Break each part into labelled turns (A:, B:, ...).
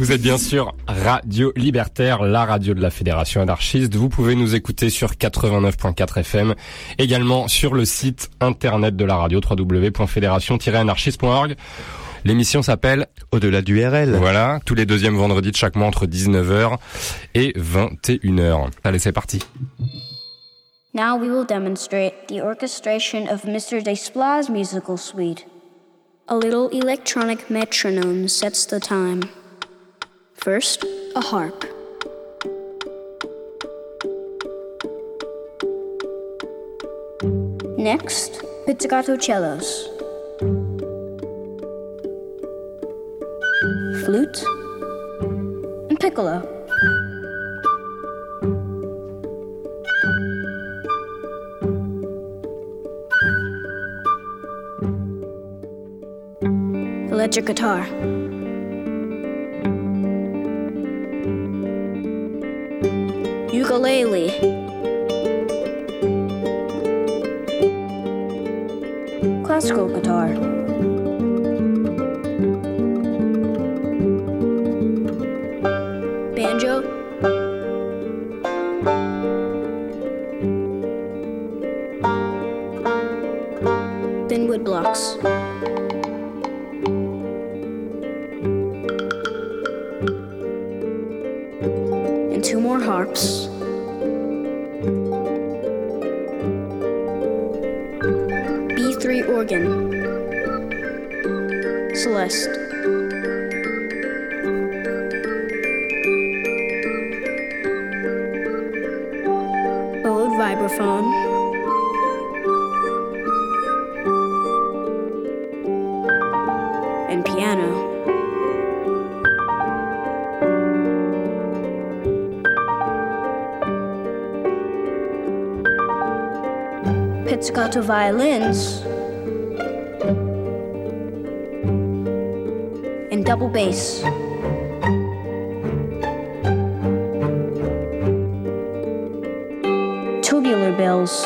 A: Vous êtes bien sûr Radio Libertaire, la radio de la Fédération anarchiste. Vous pouvez nous écouter sur 89.4 FM, également sur le site internet de la radio www.fédération-anarchiste.org. L'émission s'appelle
B: Au-delà du RL.
A: Voilà, tous les deuxièmes vendredis de chaque mois entre 19h et 21h. Allez, c'est parti.
C: Now we will demonstrate the orchestration of Mr. Despla's musical suite. A little electronic metronome sets the time. First, a harp. Next, pizzicato cellos. Flute and piccolo. Electric guitar. Ukulele. Classical guitar. Banjo. Thin wood blocks. and two more harps. Celeste. Old vibraphone. and piano. pizzicato violins bass. Tubular bells,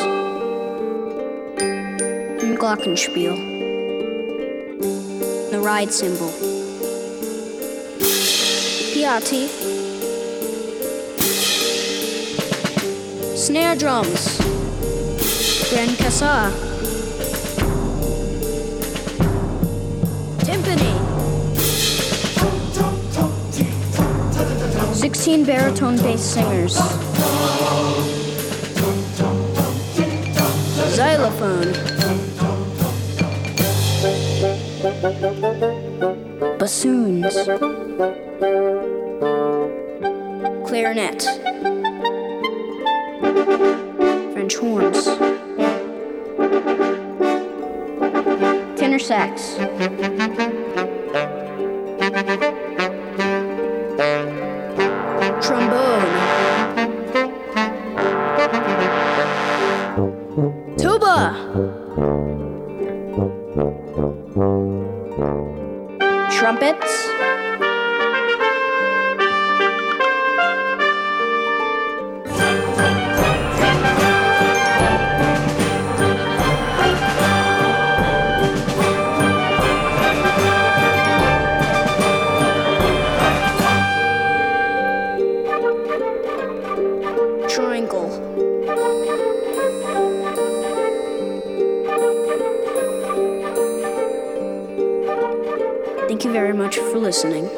C: glockenspiel. The ride cymbal. Piatti. Snare drums. Grand Cassa. 16 baritone bass singers. Xylophone. Bassoons. Clarinet. French horns. tenor sax. Thank you very much for listening.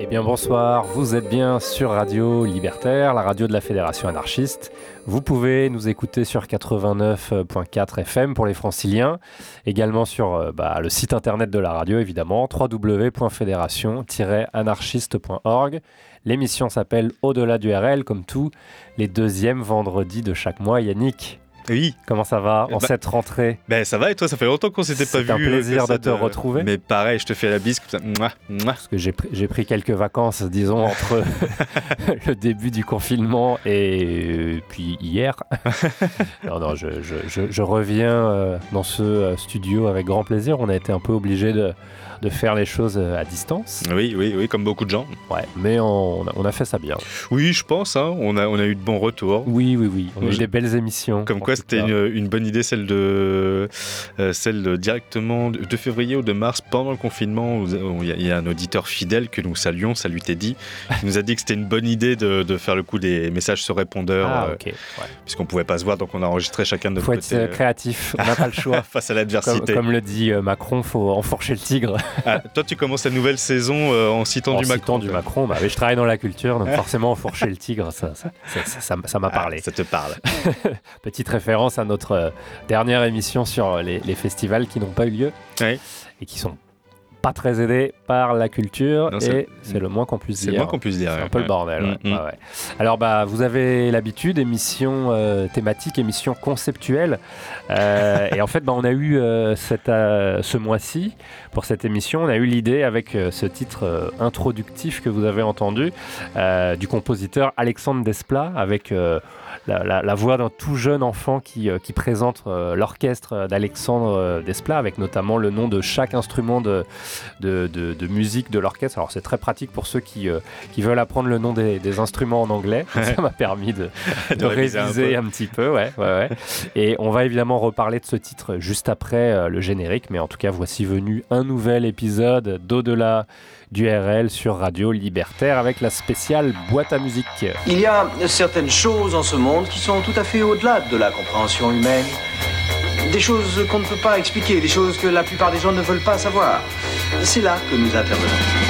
A: Eh bien bonsoir, vous êtes bien sur Radio Libertaire, la radio de la Fédération anarchiste. Vous pouvez nous écouter sur 89.4 FM pour les franciliens, également sur euh, bah, le site internet de la radio évidemment, www.fédération-anarchiste.org. L'émission s'appelle Au-delà du RL, comme tous les deuxièmes vendredis de chaque mois. Yannick,
B: Oui,
A: comment ça va en
B: Bah,
A: cette rentrée?
B: ben ça va et toi, ça fait longtemps qu'on s'était pas
A: C'est
B: vu.
A: un plaisir
B: euh, ça
A: de te retrouver.
B: Mais pareil, je te fais la bise comme ça. Mouah, mouah.
A: Parce que j'ai pris, quelques vacances, disons, entre le début du confinement et euh, puis hier. non, non, je, je- je- je reviens euh, dans ce euh, studio avec grand plaisir. On a été un peu obligé de, de faire les choses euh, à distance.
B: Oui, oui, oui, comme beaucoup de gens.
A: Ouais, mais on, on a, fait ça bien.
B: Oui, je pense, hein, on, a, on a eu de bons retours.
A: Oui, oui, oui. On a eu des belles émissions.
B: Comme quoi c'était une, une, bonne idée, celle de euh, celle de, directement de, février ou de mars pendant le confinement il y, y, a un auditeur fidèle que nous saluons, salut Teddy, qui nous a dit que c'était une bonne idée de, de, faire le coup des messages sur répondeur,
A: ah, okay.
B: ouais. puisqu'on pouvait pas se voir, donc on a enregistré chacun de notre
A: faut
B: côté.
A: être créatif, on n'a pas le choix.
B: Face à l'adversité.
A: Comme, comme, le dit Macron, faut enfourcher le tigre.
B: ah, toi, tu commences la nouvelle saison euh, en citant
A: en
B: du
A: citant
B: Macron.
A: du Macron, bah, je travaille dans la culture, donc forcément enfourcher le tigre, ça, ça, ça, ça m'a parlé.
B: Ah, ça te parle.
A: Petite référence à notre euh, dernière émission sur les, les festivals qui n'ont pas eu lieu et qui sont pas très aidés par la culture
B: Non,
A: et
B: c'est-
A: c'est le moins qu'on puisse
B: C'est
A: dire.
B: le moins qu'on puisse dire.
A: C'est un
B: ouais.
A: peu le bordel.
B: Mm, mm.
A: Ouais. Alors, bah, vous avez l'habitude, émission euh, thématique, émission conceptuelle. Euh, et en fait, bah, on a eu euh, cette, euh, ce mois-ci, pour cette émission, on a eu l'idée avec euh, ce titre euh, introductif que vous avez entendu, euh, du compositeur Alexandre Desplat, avec euh, la, la- la voix d'un tout jeune enfant qui, euh, qui présente euh, l'orchestre d'Alexandre euh, Desplat, avec notamment le nom de chaque instrument de, de, de- de musique de l'orchestre. Alors c'est très pratique pour ceux qui, qui veulent apprendre le nom des, des instruments en anglais. Ça m'a permis de,
B: réviser un
A: petit peu. Ouais, ouais, ouais. Et on va évidemment reparler de ce titre juste après le générique. Mais en tout cas, voici venu un nouvel épisode d'Au-delà du RL sur Radio Libertaire avec la spéciale boîte à musique.
D: Il y a certaines choses en ce monde qui sont tout à fait au-delà de la compréhension humaine. Des choses qu'on ne peut pas expliquer, des choses que la plupart des gens ne veulent pas savoir. C'est là que nous intervenons.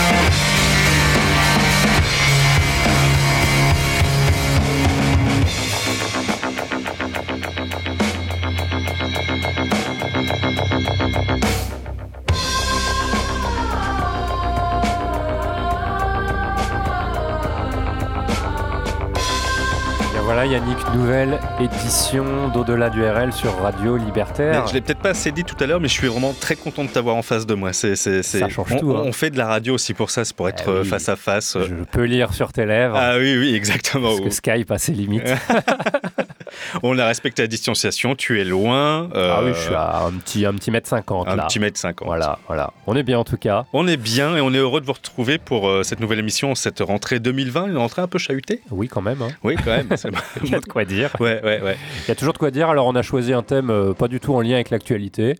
A: Voilà Yannick, nouvelle édition d'Au-delà du RL sur Radio Libertaire.
B: Mais Je l'ai peut-être pas assez dit tout à l'heure, mais je suis vraiment très content de t'avoir en face de moi. C'est, c'est, c'est-
A: Ça change
B: on,
A: tout, hein.
B: on fait de la radio aussi pour ça, c'est pour être
A: Ah oui.
B: euh, face à face.
A: Je peux lire sur tes lèvres.
B: Ah oui, oui, exactement.
A: Parce que Skype a ses limites.
B: On a respecté la distanciation, tu es loin. euh,
A: ah oui, je suis à un petit, un petit mètre cinquante
B: un
A: là.
B: petit mètre cinquante.
A: Voilà, voilà. On est bien en tout cas.
B: On est bien et on est heureux de vous retrouver pour euh, cette nouvelle émission, cette rentrée 2020, une rentrée un peu chahutée.
A: Oui, quand même. hein.
B: Oui, quand même.
A: Il y a de quoi dire.
B: ouais, ouais, ouais.
A: Il y a toujours de quoi dire. Alors, on a choisi un thème euh, pas du tout en lien avec l'actualité.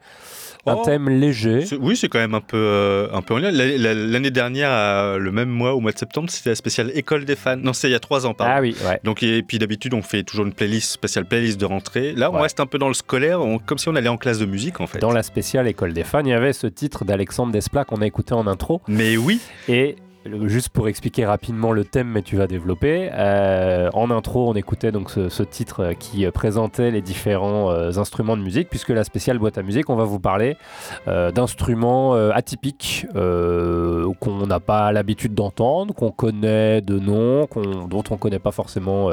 A: Un
B: Oh.
A: thème léger.
B: Oui, c'est quand même un peu, euh, un peu en lien. La- la- L'année dernière, à- le même mois, au mois de septembre, c'était la spéciale École des fans. Non, c'est il y a trois ans, pardon.
A: Ah oui, ouais.
B: Donc, et puis d'habitude, on fait toujours une playlist, spéciale playlist de rentrée. Là, on
A: Ouais.
B: reste un peu dans le scolaire, on- comme si on allait en classe de musique, en fait.
A: Dans la spéciale École des fans, il y avait ce titre d'Alexandre Desplat qu'on a écouté en intro.
B: Mais oui,
A: Et euh, juste pour expliquer rapidement le thème, mais tu vas développer, euh, en intro, on écoutait donc ce, titre euh, qui euh, présentait les différents instruments de musique, puisque la spéciale boîte à musique, on va vous parler d'instruments atypiques qu'on n'a pas l'habitude d'entendre, qu'on connaît de nom, dont on ne connaît pas forcément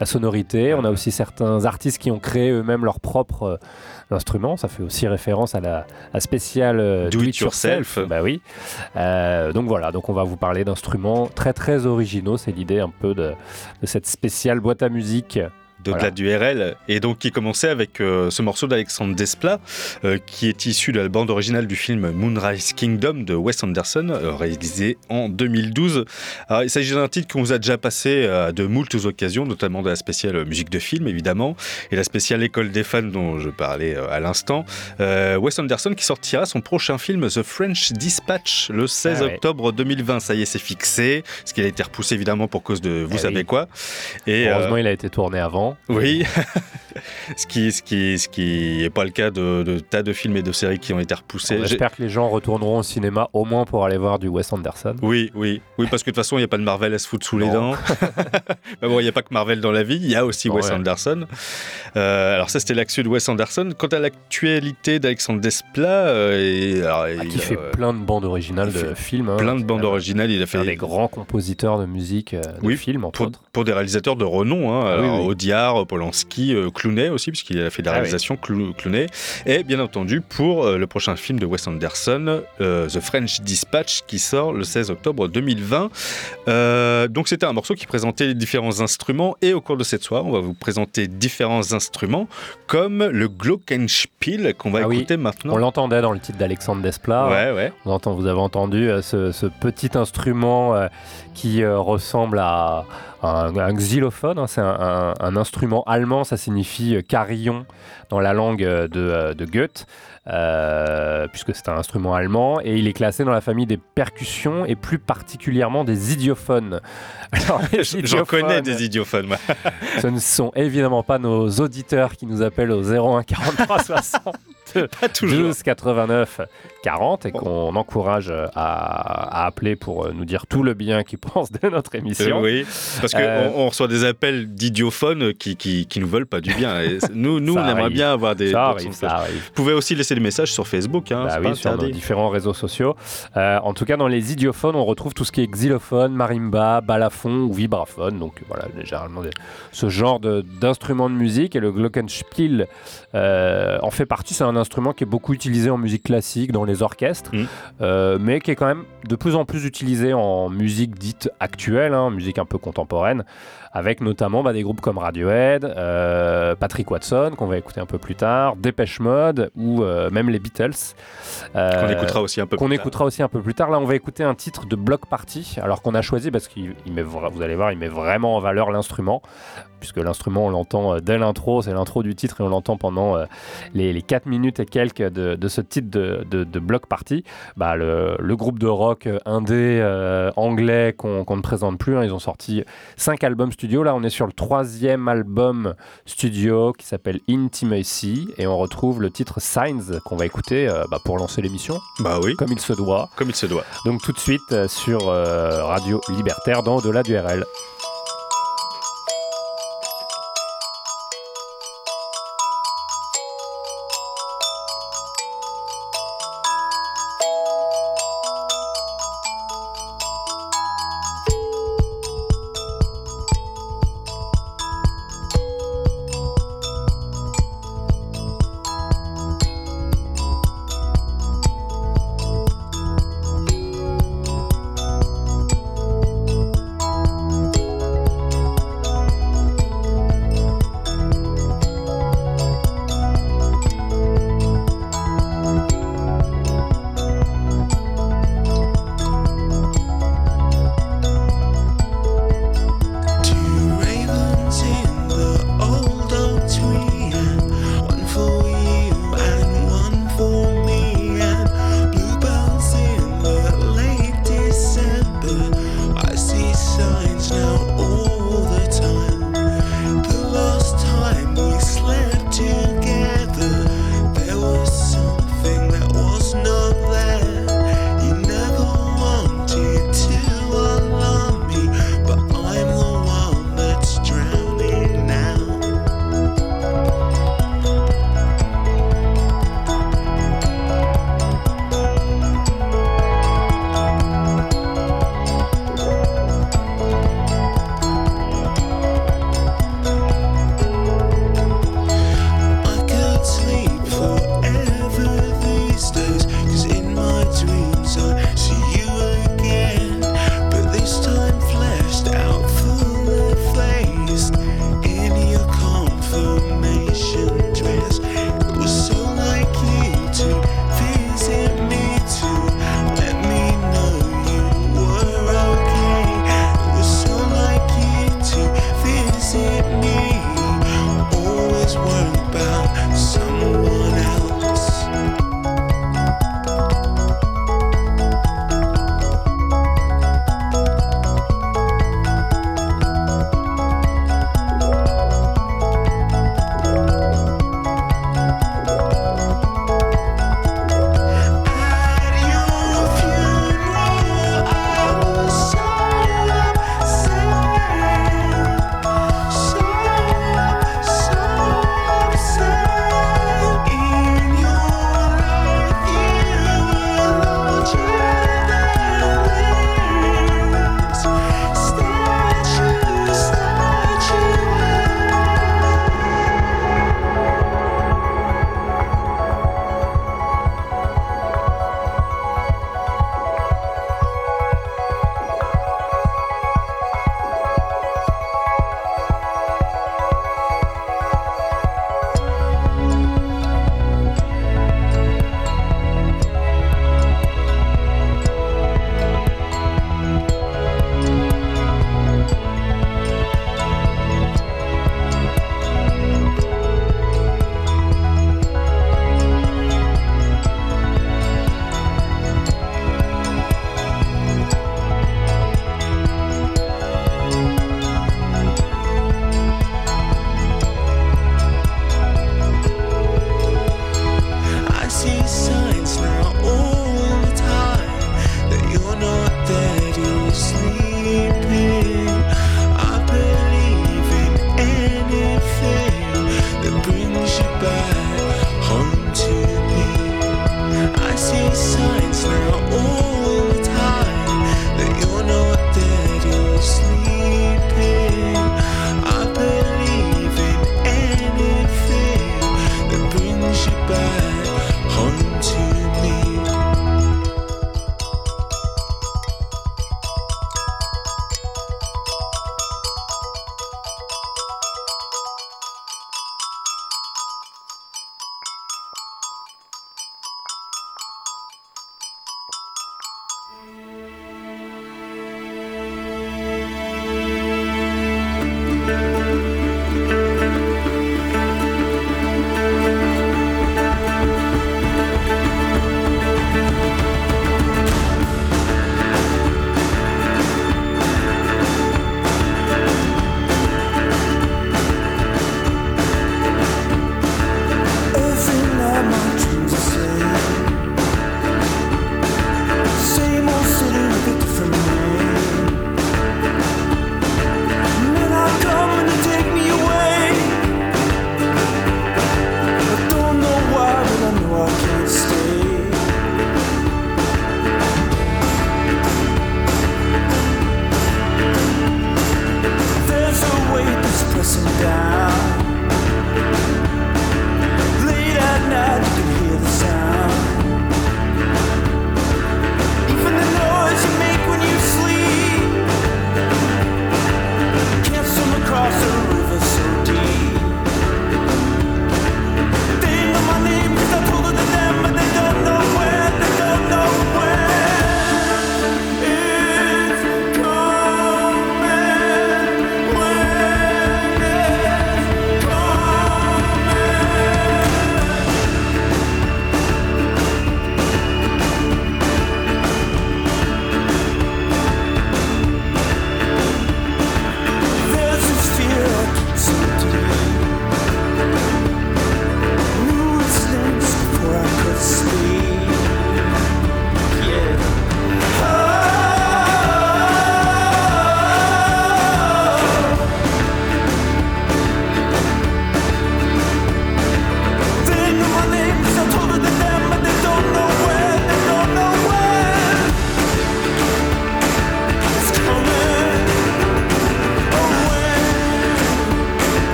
A: la sonorité. On a aussi certains artistes qui ont créé eux-mêmes leurs propres euh, instruments. Ça fait aussi référence à la, spéciale euh,
B: Do It Yourself.
A: Bah oui. Euh, donc voilà, donc on va vous parler d'instruments très très originaux. C'est l'idée un peu de, de cette spéciale boîte à musique.
B: D'au-delà
A: Voilà.
B: du RL. Et donc, qui commençait avec euh, ce morceau d'Alexandre Desplat, euh, qui est issu de la bande originale du film Moonrise Kingdom de Wes Anderson, euh, réalisé en 2012. Alors, il s'agit d'un titre qu'on vous a déjà passé à de moultes occasions, notamment de la spéciale musique de film, évidemment, et la spéciale École des fans dont je parlais à l'instant. Wes Anderson qui sortira son prochain film The French Dispatch le 16
A: Ah ouais.
B: octobre 2020. Ça y est, c'est fixé, ce qui a été repoussé évidemment pour cause de vous
A: Ah
B: savez
A: oui.
B: quoi. Et,
A: Heureusement, il a été tourné avant. Temps.
B: Oui, ce qui ce qui ce qui est pas le cas de, de, tas de films et de séries qui ont été repoussés.
A: J'espère que les gens retourneront au cinéma au moins pour aller voir du Wes Anderson.
B: Oui, oui, oui, parce que de toute façon il n'y a pas de Marvel à se foutre sous les dents. Mais bon, il n'y a pas que Marvel dans la vie, il y a aussi Wes Anderson. Euh, alors ça c'était l'actu de Wes Anderson. Quant à l'actualité d'Alexandre Desplat, euh,
A: alors, ah, qui fait plein de bandes originales de films. Hein.
B: plein de bandes originales, il a fait
A: des grands compositeurs de musique de
B: oui,
A: films
B: pour,
A: autres.
B: pour des réalisateurs de renom, hein,
A: oui, oui.
B: Audiard, Polanski, euh, Clooney aussi, puisqu'il a fait des réalisations ah, oui. Clooney, et bien entendu pour euh, le prochain film de Wes Anderson, euh, The French Dispatch, qui sort le 16 octobre 2020. Euh, donc c'était un morceau qui présentait différents instruments, et au cours de cette soirée, on va vous présenter différents instruments, comme le Glockenspiel qu'on va
A: ah
B: écouter maintenant.
A: On l'entendait dans le titre d'Alexandre Desplat.
B: Ouais, ouais.
A: On entend, vous avez entendu ce, ce petit instrument qui ressemble à un, un xylophone, hein, c'est un, un, un, instrument allemand, ça signifie carillon dans la langue de, de Goethe, euh, puisque c'est un instrument allemand, et il est classé dans la famille des percussions et plus particulièrement des idiophones.
B: J'en connais des idiophones. Moi.
A: ce ne sont évidemment pas nos auditeurs qui nous appellent au 01 43 60 12 89 40 et qu'on encourage à, à, appeler pour nous dire tout le bien qu'ils pensent de notre émission.
B: Euh, oui, parce qu'on euh, on reçoit des appels d'idiophones qui, qui, qui, nous veulent pas du bien. Et nous, nous on aimerait bien avoir des.
A: Ça arrive, ça arrive.
B: Vous pouvez aussi laisser des messages sur Facebook. Hein,
A: bah oui, sur nos différents réseaux sociaux. Euh, en tout cas, dans les idiophones, on retrouve tout ce qui est xylophone, marimba, balafon ou vibraphone. Donc voilà, généralement ce genre d'instruments de, de, musique. Et le glockenspiel euh, en fait partie. C'est un instrument qui est beaucoup utilisé en musique classique, dans les orchestres, mmh. euh, mais qui est quand même de plus en plus utilisé en musique dite actuelle, hein, musique un peu contemporaine, avec notamment bah, des groupes comme Radiohead, euh, Patrick Watson, qu'on va écouter un peu plus tard, Dépêche Mode ou euh, même les Beatles.
B: qu'on écoutera aussi un peu
A: qu'on écoutera aussi un peu plus tard. Là, on va écouter un titre de Block Party, alors qu'on a choisi parce qu'il met, vous allez voir, il met vraiment en valeur l'instrument, puisque l'instrument, on l'entend dès l'intro, c'est l'intro du titre et on l'entend pendant les, les, 4 minutes et quelques de, de ce titre de, de, de Block Party. Bah, le, le, groupe de rock indé euh, anglais qu'on qu ne présente plus, hein, ils ont sorti 5 albums studio. Là, on est sur le troisième album studio qui s'appelle Intimacy et on retrouve le titre Signs qu'on va écouter euh, bah, pour lancer l'émission.
B: Bah oui.
A: Comme il se doit.
B: Comme il se doit.
A: Donc tout de suite euh, sur Radio Libertaire dans Au-delà du RL.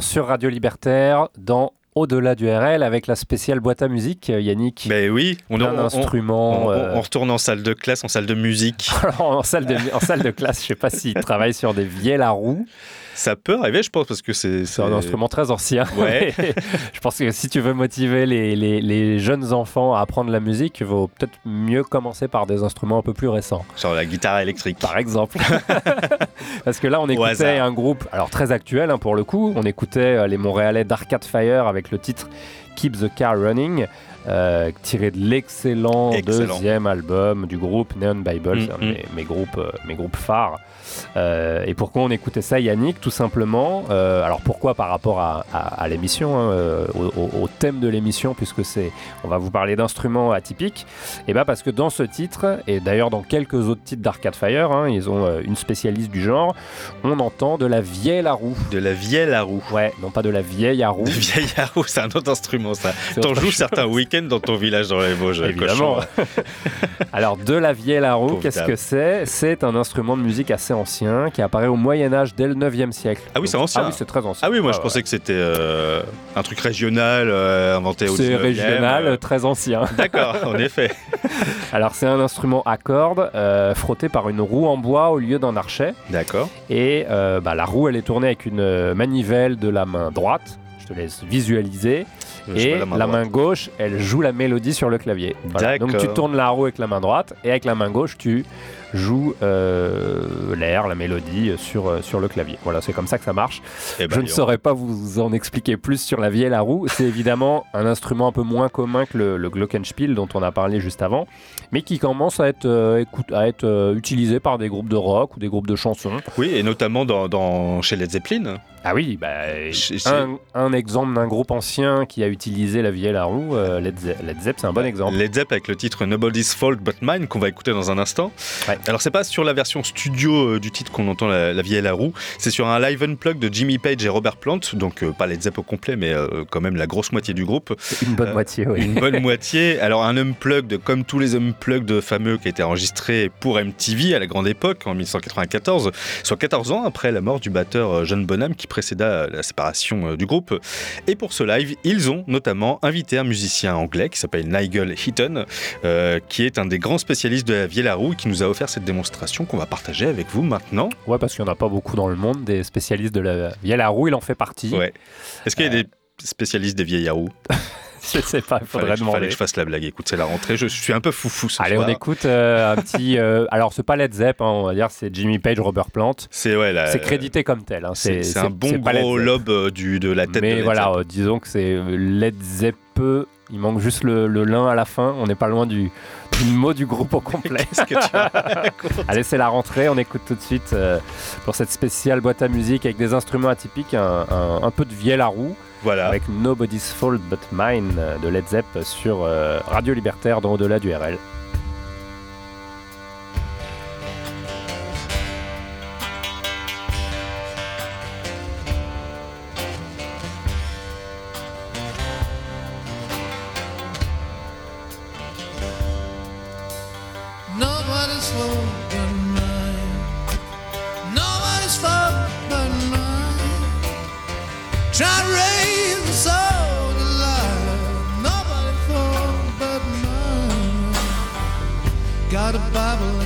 A: Sur Radio Libertaire dans au-delà du RL avec la spéciale boîte à musique, Yannick.
B: Ben oui,
A: on, a un instrument.
B: On, retourne en salle de classe, en salle de musique.
A: en, salle de, en salle de classe, je sais pas s'il travaille sur des vielles à roue.
B: Ça peut arriver, je pense, parce que c'est.
A: un instrument très ancien. Ouais. je pense que si tu veux motiver les, les, les, jeunes enfants à apprendre la musique, il vaut peut-être mieux commencer par des instruments un peu plus récents.
B: Genre la guitare électrique.
A: Par exemple. parce que là, on écoutait un groupe, alors très actuel hein, pour le coup, on écoutait euh, les Montréalais d'Arcade Fire avec le titre Keep the Car Running. Euh, tiré de l'excellent deuxième album du groupe Neon Bible, mm, mm. mes, groupes, euh, mes groupes phares. Euh, et pourquoi on écoutait ça, Yannick Tout simplement. Euh, alors pourquoi par rapport à, l'émission, hein, au, thème de l'émission, puisque c'est, on va vous parler d'instruments atypiques. Et bien parce que dans ce titre, et d'ailleurs dans quelques autres titres d'Arcade Fire, hein, ils ont une spécialiste du genre, on entend de la vieille à roue.
B: De la vieille à roue.
A: Ouais, non pas de la vieille à roue. De
B: vieille à roue, c'est un autre instrument ça. T'en joues certains dans ton village dans les Vosges.
A: Évidemment. alors de la vieille à roue, qu'est-ce que c'est? C'est un instrument de musique assez ancien qui apparaît au Moyen Âge dès le 9e siècle.
B: Ah oui, c'est ancien.
A: Ah oui, c'est très ancien.
B: Ah oui, moi je pensais que c'était euh, un truc régional euh, inventé au 19e.
A: C'est régional,
B: euh.
A: très ancien.
B: D'accord, en effet.
A: Alors c'est un instrument à cordes frotté par une roue en bois au lieu d'un archet.
B: D'accord.
A: Et bah, la roue, elle est tournée avec une manivelle de la main droite. Je te laisse visualiser. Et la main, gauche, elle joue la mélodie sur le clavier. Donc tu tournes la roue avec la main droite et avec la main gauche, tu joue euh, l'air, la mélodie sur, euh, sur le clavier. Voilà, c'est comme ça que ça marche. Eh ben, je ne saurais pas vous en expliquer plus sur la vielle à roue. C'est évidemment un instrument un peu moins commun que le, glockenspiel dont on a parlé juste avant, mais qui commence à être, euh, à être utilisé par des groupes de rock ou des groupes de chansons.
B: Oui, et notamment dans, chez Led Zeppelin.
A: Ah oui, bah, un, exemple d'un groupe ancien qui a utilisé la vielle à roue, Led, Zepp, c'est un bon exemple.
B: Led Zepp avec le titre Nobody's Fault But Mine qu'on va écouter dans un instant. Alors c'est pas sur la version studio euh, du titre qu'on entend la, la vieille à la roue, c'est sur un live unplug de Jimmy Page et Robert Plant, donc euh, pas les Zepp au complet, mais euh, quand même la grosse moitié du groupe.
A: Une bonne moitié, oui.
B: Une bonne moitié. Alors un unplugged comme tous les unplugged fameux qui a été enregistré pour MTV à la grande époque en 1994, soit 14 ans après la mort du batteur John Bonham qui précéda la séparation du groupe. Et pour ce live, ils ont notamment invité un musicien anglais qui s'appelle Nigel Heaton, qui est un des grands spécialistes de la vieille roue et qui nous a offert cette démonstration qu'on va partager avec vous maintenant.
A: Ouais, parce qu'il n'y en a pas beaucoup dans le monde, des spécialistes de la vieille roue, il en fait partie.
B: Ouais. Est-ce qu'il y a des spécialistes des vieilles à roue
A: je sais pas, il faudrait demander.
B: Fallait que je fasse la blague. Écoute, c'est la rentrée. Je suis un peu foufou ce
A: Allez, on écoute euh, un petit. Euh, alors, c'est pas Led Zepp, hein, on va dire, c'est Jimmy Page, Robert Plant.
B: C'est ouais,
A: C'est crédité comme tel. Hein,
B: c'est un bon gros lobe euh, du, de la tête.
A: Mais voilà, disons que c'est Led Zepp. Il manque juste le, le lin à la fin. On n'est pas loin du, mot du groupe au complet.
B: que tu
A: Allez, c'est la rentrée. On écoute tout de suite pour cette spéciale boîte à musique avec des instruments atypiques, un, un peu de vielle à roue. Voilà. Avec Nobody's Fault But Mine de Led Zepp sur euh, Radio Libertaire dans Au-delà du RL.
E: got a Bible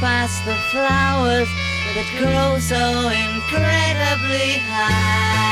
E: past the flowers that grow so incredibly high.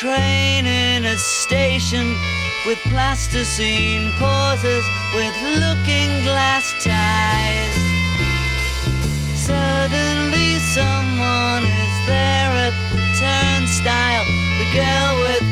E: Train in a station with plasticine pauses with looking glass ties. Suddenly someone is there at the turnstile, the girl with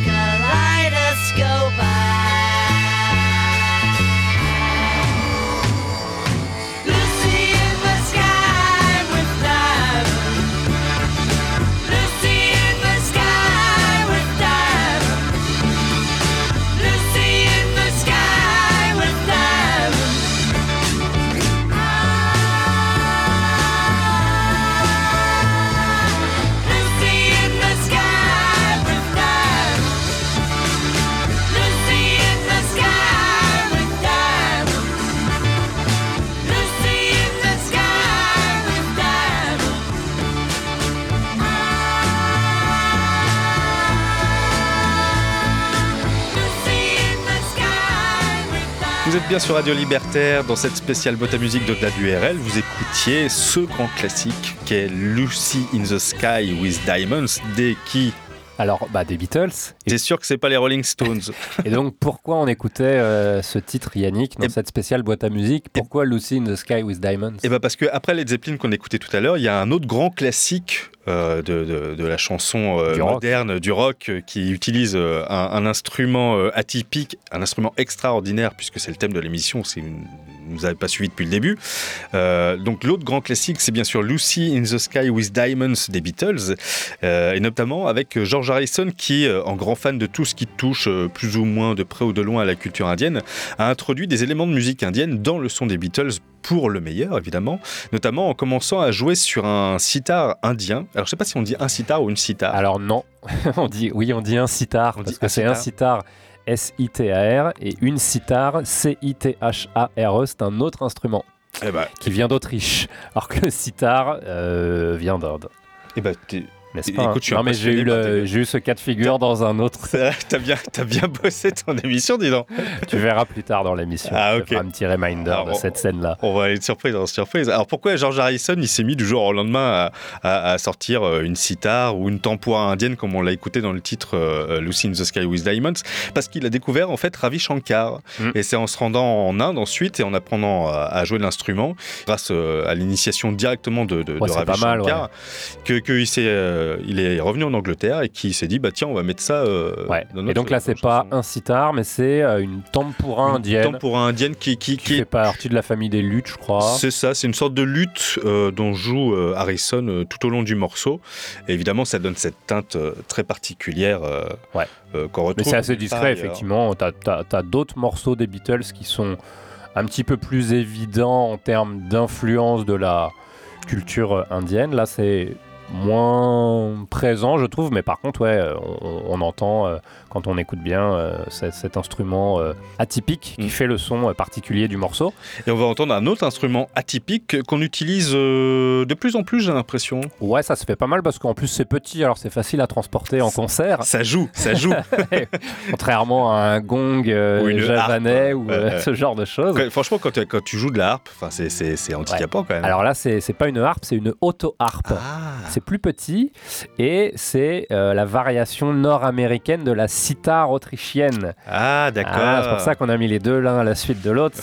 B: êtes bien sur Radio Libertaire dans cette spéciale boîte à musique de la URL. Vous écoutiez ce grand classique qu'est Lucy in the Sky with Diamonds, des qui
A: alors, bah, des Beatles.
B: C'est sûr que c'est pas les Rolling Stones?
A: et donc, pourquoi on écoutait euh, ce titre, Yannick, dans cette spéciale boîte à musique? Pourquoi Lucy in the Sky with Diamonds?
B: Et bah parce que après les Zeppelin qu'on écoutait tout à l'heure, il y a un autre grand classique euh, de, la chanson euh, moderne, du rock, qui utilise un, instrument atypique, un instrument extraordinaire, puisque c'est le thème de l'émission, si vous ne nous avez pas suivi depuis le début. donc l'autre grand classique, c'est bien sûr Lucy in the Sky with Diamonds des Beatles, et notamment avec George Harrison, qui, en grand fan de tout ce qui touche plus ou moins de près ou de loin à la culture indienne, a introduit des éléments de musique indienne dans le son des Beatles pour le meilleur, évidemment, notamment en commençant à jouer sur un sitar indien. Alors, je sais pas si on dit un sitar ou une sitar.
A: Alors, non. on dit, oui, on dit un sitar, parce que c'est un sitar. S-I-T-A-R et une sitar, C-I-T-H-A-R-E, c'est un autre instrument eh ben, qui vient d'Autriche, alors que le sitar euh, vient d'Inde.
B: Eh ben,
A: n'est-ce pas Écoute, Non, mais j'ai eu, eu, ce cas de figure dans un autre.
B: T'as bien, bien bossé ton émission, dis donc.
A: tu verras plus tard dans l'émission. Ah, ok. un petit reminder de cette scène-là.
B: On va aller de surprise en surprise. Alors pourquoi George Harrison il s'est mis du jour au lendemain à, à, sortir euh, une sitar ou une tempura indienne comme on l'a écouté dans le titre euh, Lucy in the Sky with Diamonds? Parce qu'il a découvert en fait Ravi Shankar. Mm. Et c'est en se rendant en Inde ensuite et en apprenant à, jouer l'instrument grâce euh, à l'initiation directement de, de, Ravi Shankar que qu'il s'est euh, il est revenu en Angleterre et qui s'est dit bah tiens on va mettre ça. euh,
A: Ouais.
B: dans
A: Et donc là, c'est pas
B: chanson.
A: un sitar, mais c'est euh, une tempura
B: Une
A: indienne
B: tempura indienne qui, qui,
A: qui
B: qui
A: fait
B: est
A: partie de la famille des luttes, je crois.
B: C'est ça, c'est une sorte de lutte euh, dont joue euh, Harrison euh, tout au long du morceau. Et évidemment, ça donne cette teinte euh, très particulière euh,
A: Ouais.
B: euh, qu'on retrouve.
A: Mais c'est assez discret, effectivement. T'as as, d'autres morceaux des Beatles qui sont un petit peu plus évidents en termes d'influence de la culture euh, indienne. Là, c'est moins présent, je trouve. Mais par contre, ouais, euh, on, on entend, euh, quand on écoute bien, euh, cet, instrument euh, atypique qui
B: Mm.
A: fait le son particulier du morceau.
B: Et on va entendre un autre instrument atypique qu'on utilise de plus en plus, j'ai l'impression.
A: Ouais, ça se fait pas mal parce qu'en plus, c'est petit, alors c'est facile à transporter en concert.
B: Ça joue, ça joue.
A: Contrairement à un gong
B: Ou une
A: javanais
B: harpe.
A: ou ce genre de choses.
B: Quand- franchement, quand, tu- quand tu joues de la harpe, c'est- handicapant quand même.
A: Alors là, c'est c'est pas une harpe, c'est une auto-harpe.
B: Ah.
A: C'est plus petit et c'est euh, la variation nord-américaine de la sitar autrichienne.
B: Ah, d'accord.
A: Ah, c'est pour ça qu'on a mis les deux l'un à la suite de l'autre.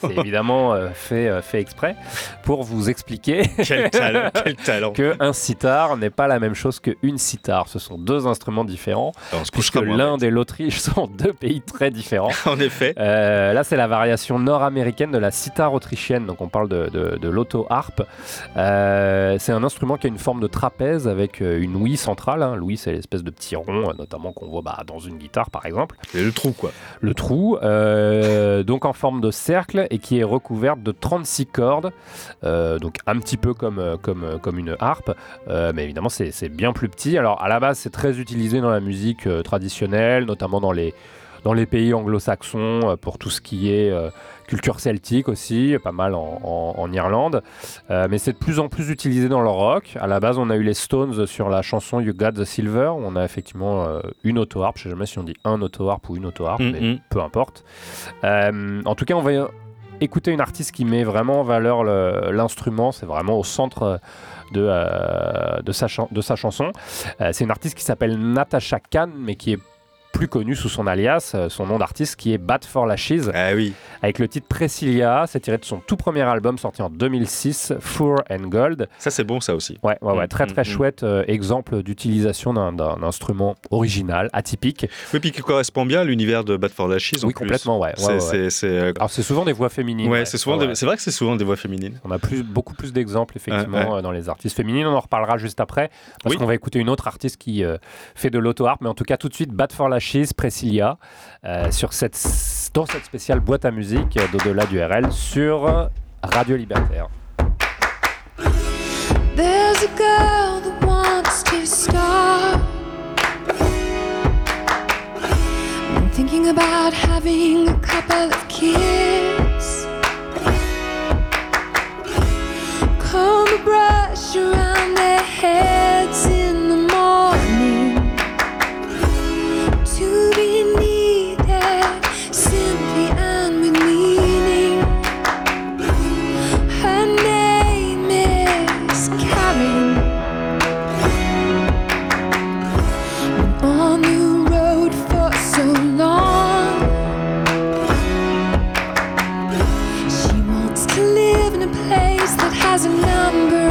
A: C'est évidemment euh, fait, euh, fait exprès pour vous expliquer
B: Quel talent, quel talent.
A: que un sitar n'est pas la même chose qu'une sitar. Ce sont deux instruments différents
B: On se
A: puisque l'Inde et l'Autriche sont deux pays très différents.
B: En effet.
A: Là, c'est la variation nord-américaine de la sitar autrichienne. Donc, on parle de, de, de l'auto-harpe. C'est un instrument qui a une forme de trapèze avec euh, une ouïe centrale. hein. L'ouïe, c'est l'espèce de petit rond, euh, notamment qu'on voit bah, dans une guitare, par exemple.
B: C'est le trou, quoi.
A: Le trou, euh, donc en forme de cercle et qui est recouverte de 36 cordes. Euh, donc, un petit peu comme, comme, comme une harpe. Euh, mais évidemment, c'est bien plus petit. Alors, à la base, c'est très utilisé dans la musique traditionnelle, notamment dans les dans les pays anglo-saxons pour tout ce qui est culture celtique aussi, pas mal en, en- en Irlande. Euh, mais c'est de plus en plus utilisé dans le rock. À la base, on a eu les Stones sur la chanson You Got the Silver. où On a effectivement euh, une auto-harpe. Je sais jamais si on dit un auto-harpe ou une auto-harpe, mais
B: Mhm.
A: peu importe. Euh, en tout cas, on va écouter une artiste qui met vraiment en valeur le- l'instrument. C'est vraiment au centre de, de, sa, de sa chanson. C'est une artiste qui s'appelle Natasha Khan, mais qui est plus connue sous son alias, euh, son nom d'artiste, qui est Bat for Lashes,
B: Ah oui.
A: avec le titre Priscilla. C'est tiré de son tout premier album sorti en 2006, Fur and Gold.
B: Ça, c'est bon, ça aussi.
A: Ouais, ouais, ouais,
B: Mm,
A: très très
B: mm, mm.
A: chouette euh, exemple d'utilisation d'un- instrument original, atypique.
B: Oui, puis qui correspond bien à l'univers de Bad for Lashes. en
A: Oui,
B: plus.
A: complètement, ouais. ouais, ouais,
B: c'est- c'est, euh,
A: Alors c'est souvent des voix féminines.
B: ouais, c'est souvent des- c'est vrai que c'est souvent des voix féminines.
A: On a plus, beaucoup plus d'exemples effectivement euh, dans les artistes féminines. On en reparlera juste après parce
B: Oui.
A: qu'on va écouter une autre artiste qui euh, fait de l'auto-harpe. Mais en tout cas, tout de suite, Bad for Lashes, Priscilla, euh, sur cette, dans cette spéciale boîte à musique d'au-delà du RL sur Radio Libertaire.
F: There's a girl that wants to stop. I'm thinking about having a couple of kids. Comb a brush around their heads has a number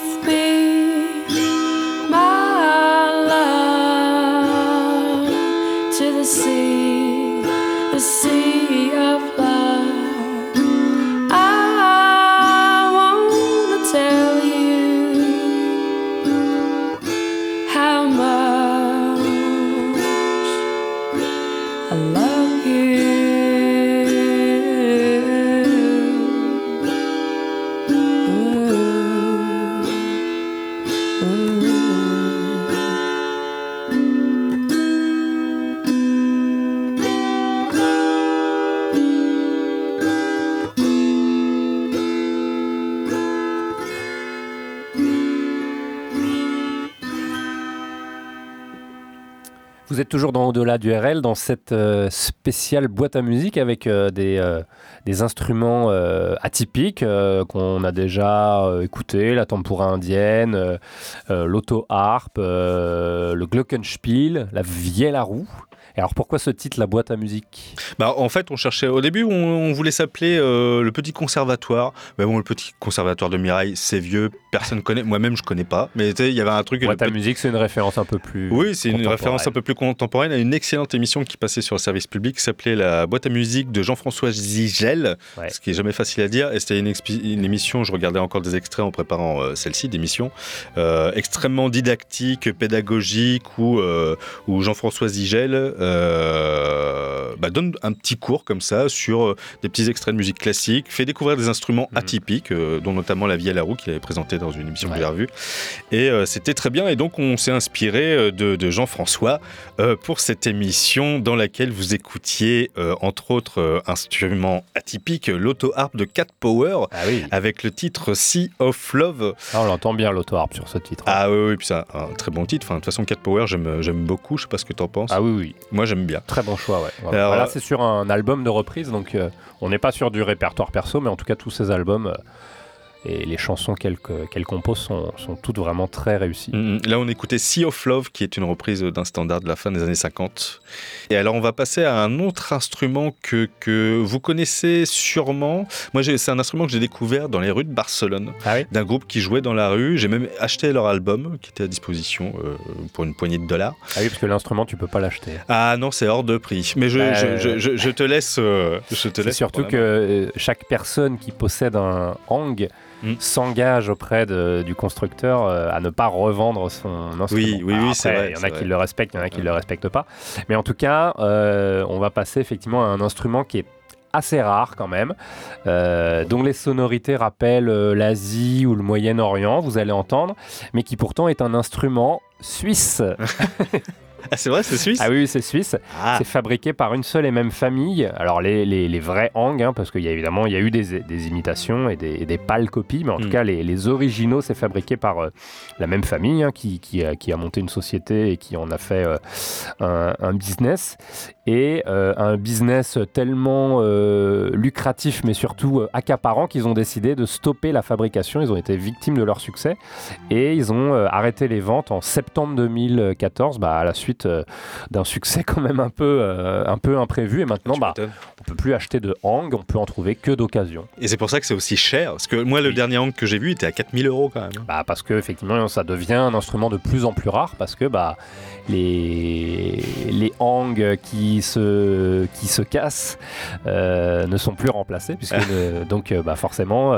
F: with me,
A: toujours dans Au-delà du RL, dans cette euh, spéciale boîte à musique avec euh, des, euh, des instruments atypiques qu'on a déjà écoutés, la tempura indienne, l'auto-harpe, le glockenspiel, la vielle à roue. Et alors pourquoi ce titre, la boîte à musique?
B: Bah, en fait, on cherchait. Au début, on, on voulait s'appeler le petit conservatoire. Mais bon, le petit conservatoire de Mirail, c'est vieux, personne connaît. Moi-même, je connais pas. Mais tu sais, il y avait un truc.
A: À
B: petit-
A: musique, c'est une référence un peu plus.
B: Oui, c'est une référence un peu plus contemporaine à une excellente émission qui passait sur le service public qui s'appelait La boîte à musique de Jean-François Zigel,
A: Ouais.
B: ce qui est jamais facile à dire. Et c'était une, émission, je regardais encore des extraits en préparant euh, celle-ci, d'émission, euh, extrêmement didactique, pédagogique, où, euh, où Jean-François Zigel euh, bah, donne un petit cours comme ça sur des petits extraits de musique classique, fait découvrir des instruments
A: Mhm.
B: atypiques, dont notamment la vie à la roue qu'il avait présenté dans une émission
A: Ouais.
B: que j'ai revue. Et euh, c'était très bien. Et donc, on s'est inspiré euh, de, de Jean-François euh, pour cette émission dans laquelle vous écoutiez, euh, entre autres instruments atypiques, l'auto-harpe de Cat Power
A: Ah oui,
B: avec le titre Sea of Love.
A: Ah, on l'entend bien l'auto-harpe sur ce titre.
B: Ah oui, oui, puis ça, un très bon titre. Enfin, de toute façon, Cat Power, j'aime beaucoup. Je sais pas ce que t'en penses.
A: Ah oui, oui.
B: Moi, j'aime bien.
A: Très bon choix, ouais. Voilà.
B: Alors,
A: Là, c'est sur un album de reprise, donc on n'est pas sur du répertoire perso, mais en tout cas, tous ces albums et les chansons qu'elle qu'elle compose sont, sont toutes vraiment très réussies.
B: Mm, Là, on écoutait Sea of Love, qui est une reprise d'un standard de la fin des années 50. Et alors, on va passer à un autre instrument que, que vous connaissez sûrement. Moi, c'est un instrument que j'ai découvert dans les rues de Barcelone,
A: Ah oui
B: d'un groupe qui jouait dans la rue. J'ai même acheté leur album, qui était à disposition euh, pour une poignée de dollars.
A: Ah oui, parce que l'instrument, tu peux pas l'acheter.
B: Ah non, c'est hors de prix. Mais je,
A: Bah,
B: je, je- je- je te laisse. euh, je te
A: C'est
B: laisse
A: surtout que euh, chaque personne qui possède un hang
B: Mm.
A: s'engage auprès de- du constructeur euh, à ne pas revendre son instrument.
B: Oui, oui, oui, c'est vrai,
A: Il y en a qui
B: vrai.
A: le respectent, il y en a qui le respectent pas. Mais en tout cas, euh, on va passer effectivement à un instrument qui est assez rare quand même, euh, dont les sonorités rappellent euh, l'Asie ou le Moyen-Orient, vous allez entendre, mais qui pourtant est un instrument suisse.
B: Ah, c'est vrai, c'est suisse
A: ah oui, c'est suisse.
B: Ah,
A: C'est fabriqué par une seule et même famille. Alors les, les, les vrais Hang, hein, parce qu'il y a évidemment il y a eu des, des imitations et des, et des pâles copies, mais en tout
B: Mm.
A: cas les, les originaux c'est fabriqué par euh, la même famille hein, qui, qui, a, qui a monté une société et qui en a fait euh, un, un business et euh, un business tellement lucratif mais surtout accaparant qu'ils ont décidé de stopper la fabrication. Ils ont été victimes de leur succès et ils ont arrêté les ventes en septembre 2014 bah, à la suite suite euh, d'un succès quand même un peu, euh, un peu imprévu. Et maintenant, bah, on peut plus acheter de hang, on peut en trouver que d'occasion.
B: Et c'est pour ça que c'est aussi cher. Parce que moi, le
A: Oui.
B: dernier angle que j'ai vu était à 4000 euros quand même.
A: Bah, parce que effectivement, ça devient un instrument de plus en plus rare parce que bah, les, les hangs qui se, qui se cassent euh, ne sont plus remplacés. Puisque le- donc, bah, forcément,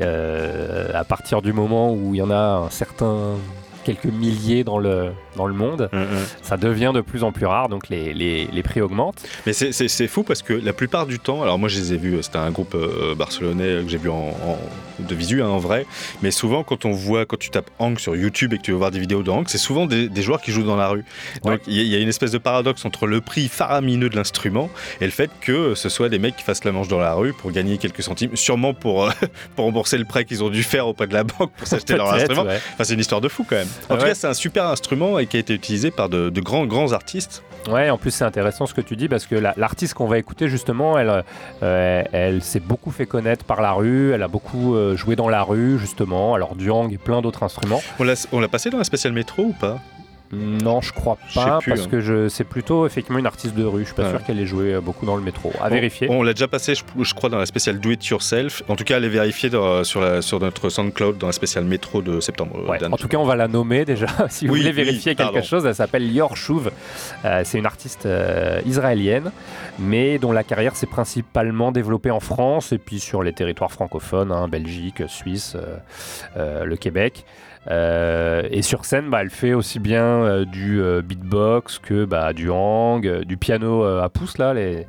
A: à partir du moment où il y en a un certain quelques milliers dans le, dans le monde,
B: Hum, hum.
A: ça devient de plus en plus rare, donc les, les, les prix augmentent.
B: Mais c'est- fou parce que la plupart du temps, alors moi je les ai vus, c'était un groupe euh, barcelonais que j'ai vu en, en- de visu, hein, en vrai, mais souvent quand on voit, quand tu tapes Hank sur YouTube et que tu veux voir des vidéos de Hank, c'est souvent des, des joueurs qui jouent dans la rue. Donc il y, a- il y a une espèce de paradoxe entre le prix faramineux de l'instrument et le fait que ce soit des mecs qui fassent la manche dans la rue pour gagner quelques centimes, sûrement pour, euh, pour rembourser le prêt qu'ils ont dû faire auprès de la banque pour s'acheter leur instrument.
A: ouais.
B: Enfin, c'est une histoire de fou quand même. En tout cas, c'est un super instrument et qui a été utilisé par de, de grands, grands artistes.
A: Ouais, en plus c'est intéressant ce que tu dis parce que la- l'artiste qu'on va écouter justement, elle, euh, elle s'est beaucoup fait connaître par la rue, elle a beaucoup euh, joué dans la rue justement, alors du hang et plein d'autres instruments.
B: On l'a on l'a passé dans la spéciale métro ou pas?
A: Non, je crois pas
B: plus,
A: parce
B: hein.
A: que je c'est plutôt effectivement une artiste de rue. Je suis pas
B: Ouais.
A: sûr qu'elle ait joué euh, beaucoup dans le métro. À
B: On-
A: vérifier.
B: On, l'a déjà passé, je, je crois, dans la spéciale Do It Yourself. En tout cas, allez vérifier dans- sur, la- sur notre SoundCloud dans la spéciale métro de septembre. euh,
A: Ouais. En tout cas, on va la nommer déjà. si vous
B: Oui,
A: voulez
B: oui,
A: vérifier quelque
B: pardon.
A: chose, elle s'appelle Lior Shuv. Euh, c'est une artiste euh, israélienne, mais dont la carrière s'est principalement développée en France et puis sur les territoires francophones, hein, Belgique, Suisse, euh, le Québec. Euh, et sur scène, bah, elle fait aussi bien euh, du euh, beatbox que bah, du hang, du piano à pouce, là, les,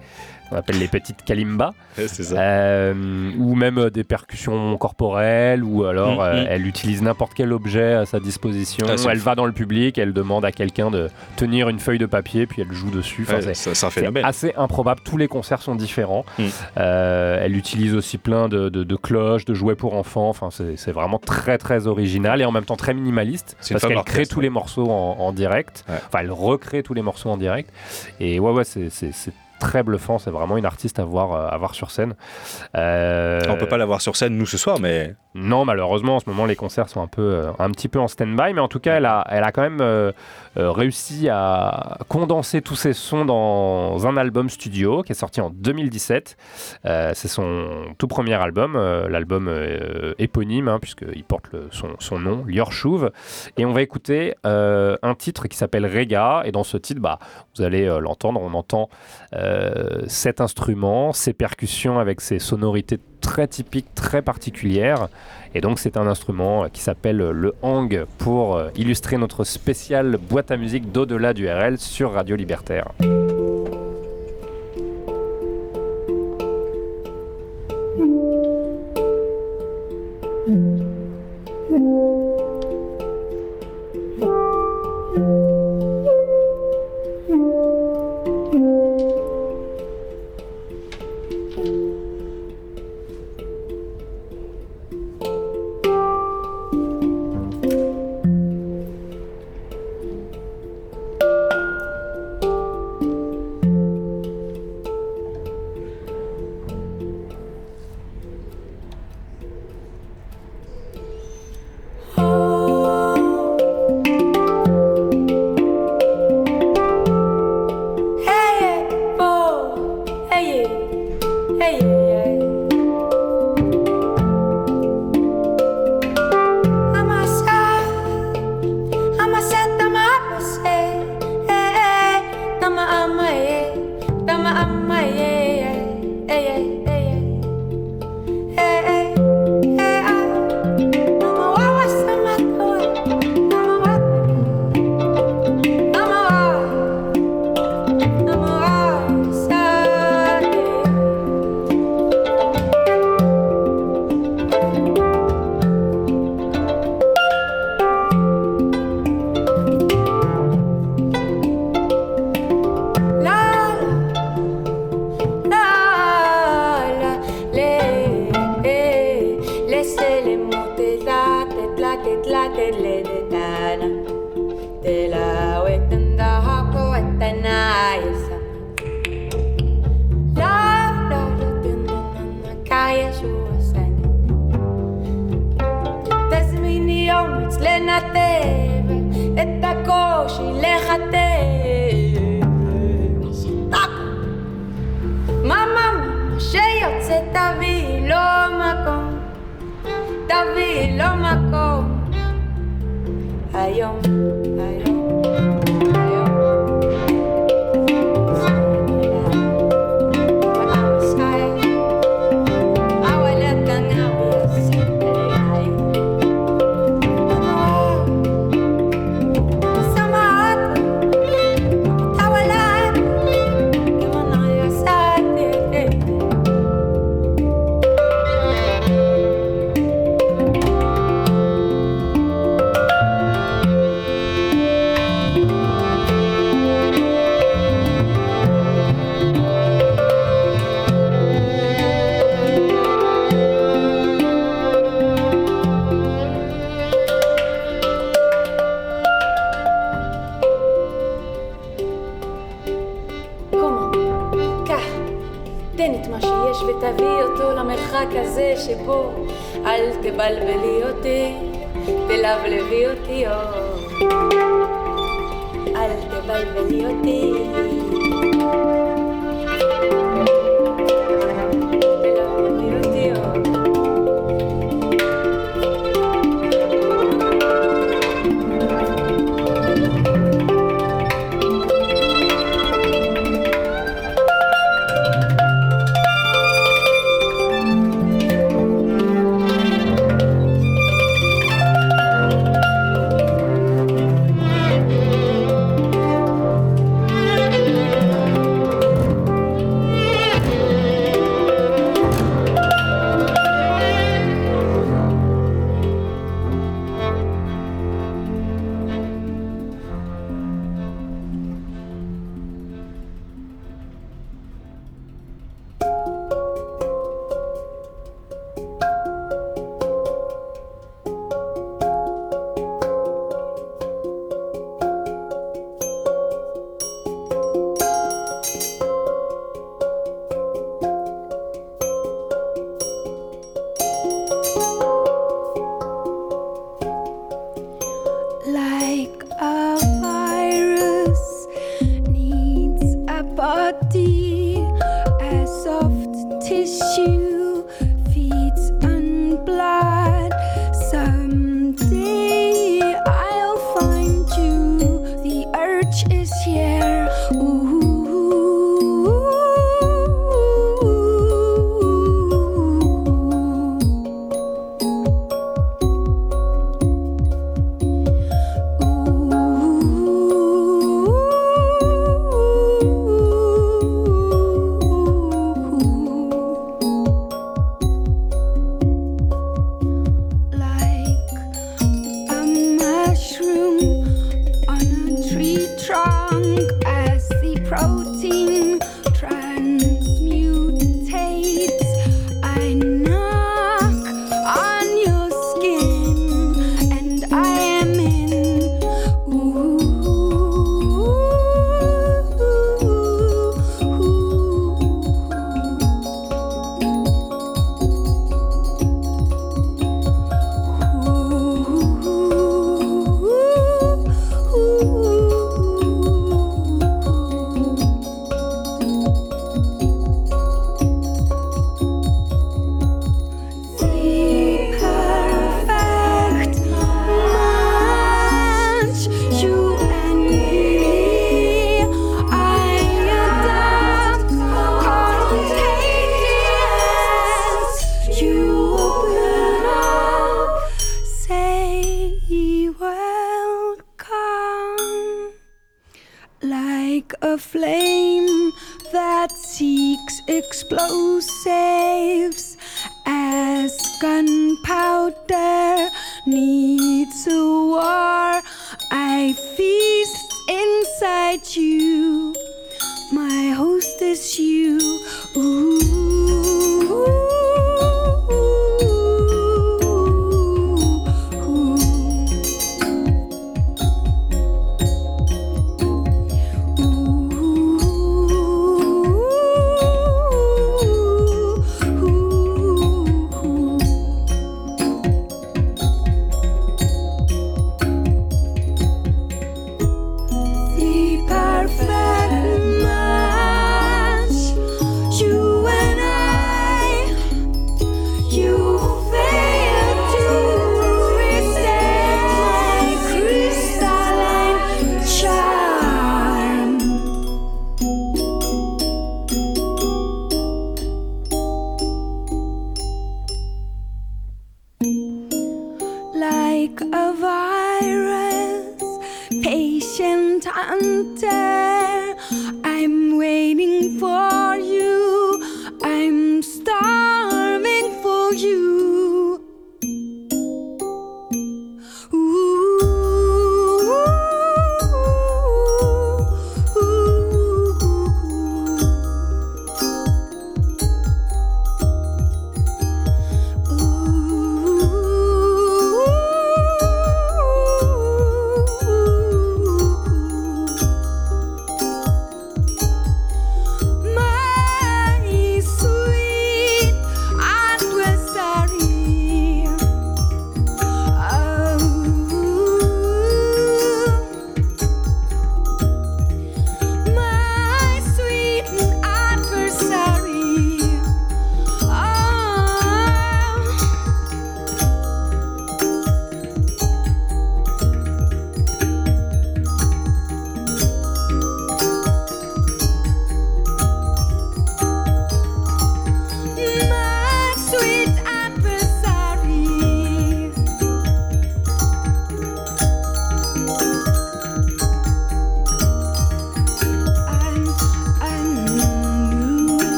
A: on appelle les petites kalimba.
B: Ouais, c'est ça.
A: Euh, ou même euh, des percussions corporelles, ou alors
B: Mm,
A: euh,
B: mm.
A: elle utilise n'importe quel objet à sa disposition.
B: Ah,
A: elle va dans le public, elle demande à quelqu'un de tenir une feuille de papier, puis elle joue dessus. Enfin,
B: Ouais,
A: c'est-
B: ça- phénomène.
A: assez improbable, tous les concerts sont différents.
B: Mm.
A: Euh, elle utilise aussi plein de, de- de cloches, de jouets pour enfants. Enfin, c'est vraiment très très original et en même temps très minimaliste parce qu'elle crée tous
B: ouais.
A: les morceaux en, en direct.
B: Ouais.
A: Enfin, elle recrée tous les morceaux en direct. Et ouais, ouais, c'est très bluffant. C'est vraiment une artiste à voir, euh, à voir sur scène. Euh,
B: On peut pas la voir sur scène, nous, ce soir, mais
A: non, malheureusement, en ce moment, les concerts sont un, peu, euh, un petit peu en stand-by, mais en tout cas, elle a, elle a quand même euh, euh, réussi à condenser tous ses sons dans un album studio qui est sorti en 2017. Euh, c'est son tout premier album, l'album éponyme, hein, puisqu'il porte son, nom, Lior Shuv. Et on va écouter un titre qui s'appelle Rega, et dans ce titre, bah, vous allez l'entendre, on entend cet instrument, ses percussions avec ses sonorités très typiques, très particulières. Et donc c'est un instrument qui s'appelle le hang pour euh, illustrer notre spéciale boîte à musique d'au-delà du RL sur Radio Libertaire.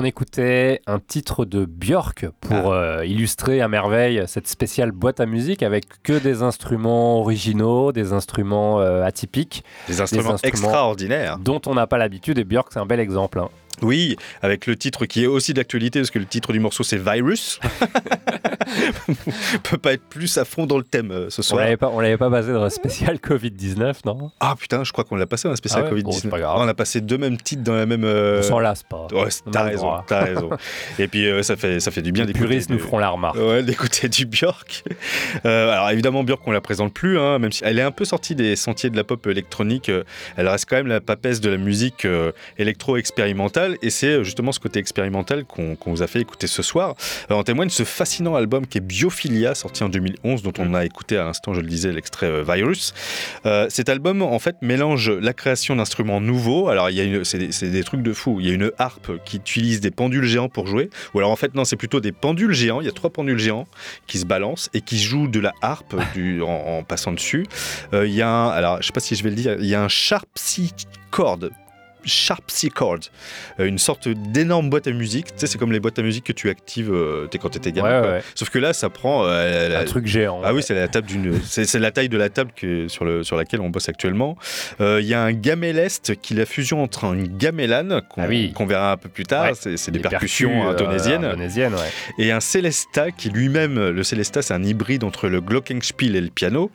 F: On
A: écoutait un titre de Björk pour euh, illustrer à merveille cette spéciale boîte à musique avec que des instruments originaux, des instruments euh, atypiques,
B: Des instruments,
A: instruments-
B: extraordinaires.
A: dont on n'a pas l'habitude. Et Björk, c'est un bel exemple. hein.
B: Oui, avec le titre qui est aussi d'actualité, parce que le titre du morceau c'est Virus. On peut pas être plus à fond dans le thème euh, ce soir.
A: pas, on l'avait pas basé dans un spécial Covid-19, non?
B: Ah putain, je crois qu'on l'a passé dans un spécial
A: Ah ouais?
B: Covid-19.
A: Bon, pas
B: on a passé deux mêmes titres dans la même. euh,
A: On s'en lasse pas.
B: Ouais, t'as raison, t'as raison. Et puis euh, ça fait ça fait du bien
A: Les
B: d'écouter.
A: puristes nous feront la remarque.
B: Ouais, d'écouter du Björk. Euh, alors évidemment, Björk, on la présente plus, hein, même si elle est un peu sortie des sentiers de la pop électronique. elle reste quand même la papesse de la musique euh, et c'est euh, justement ce côté expérimental qu'on vous a fait écouter ce soir. Euh, en témoigne ce fascinant album qui est Biophilia, sorti en 2011, dont on a écouté à l'instant, je le disais, l'extrait euh, Virus. Euh, cet album, en fait, mélange la création d'instruments nouveaux. Alors, il y a c'est des, trucs de fou. Il y a une harpe qui utilise des pendules géants pour jouer. Ou alors, en fait, non, c'est plutôt des pendules géants. Il y a trois pendules géants qui se balancent et qui jouent de la harpe du, en, en passant dessus. Il y a un, alors, je sais pas si je vais le dire, il y a un Sharpsichord. Sharpsichord, euh, une sorte d'énorme boîte à musique. Tu sais, c'est comme les boîtes à musique que tu actives euh, t'es- quand tu étais gamin.
A: Ouais,
B: quoi.
A: ouais.
B: Sauf que là, ça prend euh, la-
A: Un truc géant.
B: ah oui, c'est la table d'une, c'est la taille de la table que, sur, le, sur laquelle on bosse actuellement. Euh, Il y a un gaméleste qui est la fusion entre une gamelane qu'on
A: Ah oui.
B: qu'on verra un peu plus tard. C'est des
A: Les
B: percussions
A: percus,
B: indonésiennes.
A: indonésiennes.
B: Et un Celesta qui lui-même, le Celesta, c'est un hybride entre le glockenspiel et le piano.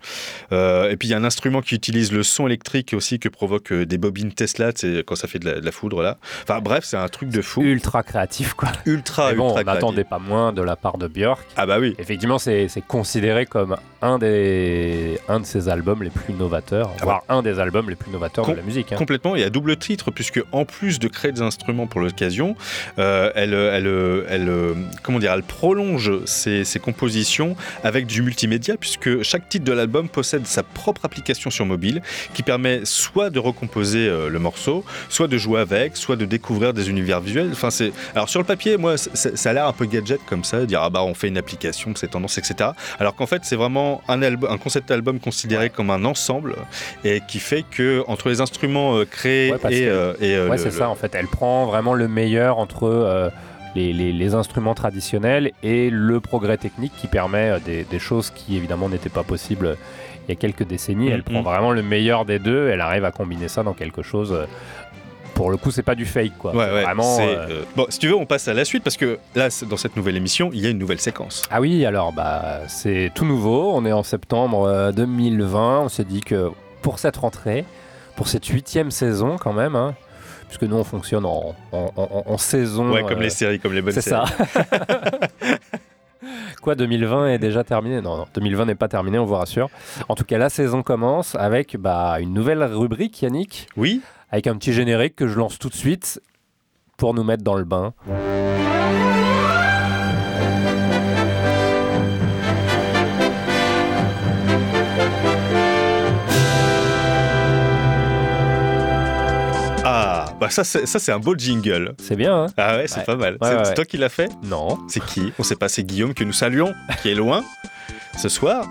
B: Et puis il y a un instrument qui utilise le son électrique aussi que provoque euh, des bobines Tesla, c'est quand ça fait de la, de la foudre là. Enfin bref, c'est un truc de fou,
A: Ultra créatif, quoi.
B: ultra
A: Mais bon,
B: ultra
A: on n'attendait pas moins de la part de Björk.
B: Ah bah oui.
A: Effectivement, c'est considéré comme un des un de ses albums les plus novateurs,
B: Ah
A: voire un des albums les plus novateurs
B: Com-
A: de la musique. hein.
B: Complètement, et à double titre, puisque en plus de créer des instruments pour l'occasion, euh, elle, elle, elle, comment dire, elle prolonge ses, ses compositions avec du multimédia, puisque chaque titre de l'album possède sa propre application sur mobile qui permet soit de recomposer euh, le morceau, soit de jouer avec, soit de découvrir des univers visuels. Enfin, c'est alors sur le papier, moi, ça a l'air un peu gadget comme ça, dire ah bah on fait une application, c'est tendance, etc. Alors qu'en fait, c'est vraiment un album, un concept album considéré comme un ensemble et qui fait que entre les instruments euh, créés
A: Ouais,
B: et, euh, et, euh,
A: Ouais, c'est
B: le-
A: ça en fait. Elle prend vraiment le meilleur entre les, les- les instruments traditionnels et le progrès technique qui permet des, des choses qui évidemment n'étaient pas possibles il y a quelques décennies. Elle
B: Mhm.
A: prend vraiment le meilleur des deux. Elle arrive à combiner ça dans quelque chose. Euh, pour le coup, c'est pas du fake quoi.
B: Ouais,
A: C'est
B: ouais,
A: vraiment.
B: c'est,
A: euh,
B: euh, Bon, si tu veux, on passe à la suite parce que là, c'est- dans cette nouvelle émission, il y a une nouvelle séquence.
A: Ah oui, alors bah c'est tout nouveau. On est en septembre euh, 2020. On s'est dit que pour cette rentrée, pour cette huitième saison quand même, hein, puisque nous on fonctionne en, en- en- en saison.
B: Ouais, comme
A: euh,
B: les séries, comme les bonnes
A: C'est
B: séries.
A: ça. Quoi, 2020 est déjà terminé? Non, non, 2020 n'est pas terminé, on vous rassure. En tout cas, la saison commence avec bah, une nouvelle rubrique, Yannick,
B: Oui,
A: avec un petit générique que je lance tout de suite pour nous mettre dans le bain.
B: ah, bah ça c'est ça c'est un beau jingle.
A: C'est bien, hein
B: Ah ouais, c'est
A: Ouais.
B: pas mal. C'est
A: ouais,
B: c'est
A: ouais.
B: toi qui l'as fait?
A: Non.
B: C'est qui? On sait pas, c'est Guillaume que nous saluons, qui est loin ce soir.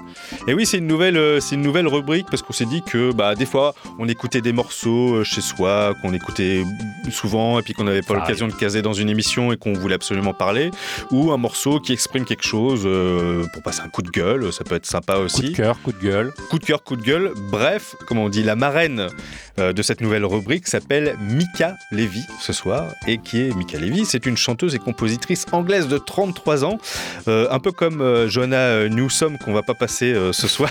B: Et oui, c'est une nouvelle, euh, c'est une nouvelle rubrique parce qu'on s'est dit que bah des fois on écoutait des morceaux euh, chez soi qu'on écoutait souvent et puis qu'on n'avait pas l'occasion de caser dans une émission et qu'on voulait absolument parler, ou un morceau qui exprime quelque chose euh, pour passer un coup de gueule, ça peut être sympa
A: Coup de
B: aussi.
A: cœur, coup de gueule.
B: Coup de cœur, coup de gueule. Bref, comme on dit, la marraine de cette nouvelle rubrique s'appelle Mika Levy ce soir. Et qui est Mika Levy C'est une chanteuse et compositrice anglaise de 33 ans, un peu comme Joanna euh, Newsom qu'on va pas passer euh, ce soir.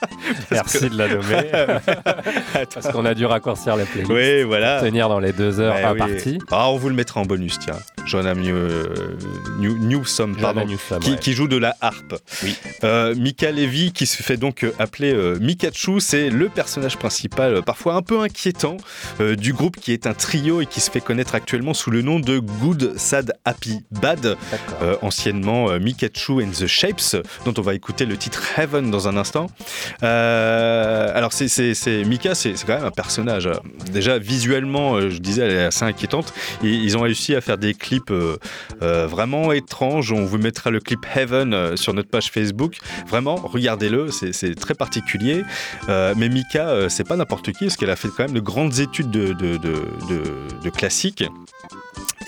A: Merci de la nommer. Parce qu'on a dû raccourcir la playlist.
B: oui, voilà.
A: Tenir dans les deux heures
B: Ouais,
A: imparties.
B: oui. Ah, on vous le mettra en bonus, tiens. New- euh, New- Newsom, pardon.
A: Newsom,
B: qui,
A: ouais.
B: qui joue de la harpe.
A: Oui.
B: Euh, Mika Levy, qui se fait donc euh, appeler euh, Mikachu, c'est le personnage principal, parfois un peu inquiétant, du groupe qui est un trio et qui se fait connaître actuellement sous le nom de Good, Sad, Happy, Bad, anciennement Mikachu and the Shapes, dont on va écouter le titre Heaven dans un instant. Euh, alors, c'est, Mika, c'est, quand même un personnage. euh, Déjà, visuellement, euh, je disais, elle est assez inquiétante. Et ils ont réussi à faire des clips vraiment étranges. On vous mettra le clip Heaven sur notre page Facebook. Vraiment, regardez-le, c'est, très particulier. Mais Mika, c'est pas n'importe qui, parce qu'elle a fait quand même de grandes études de, de, de, de- de classique.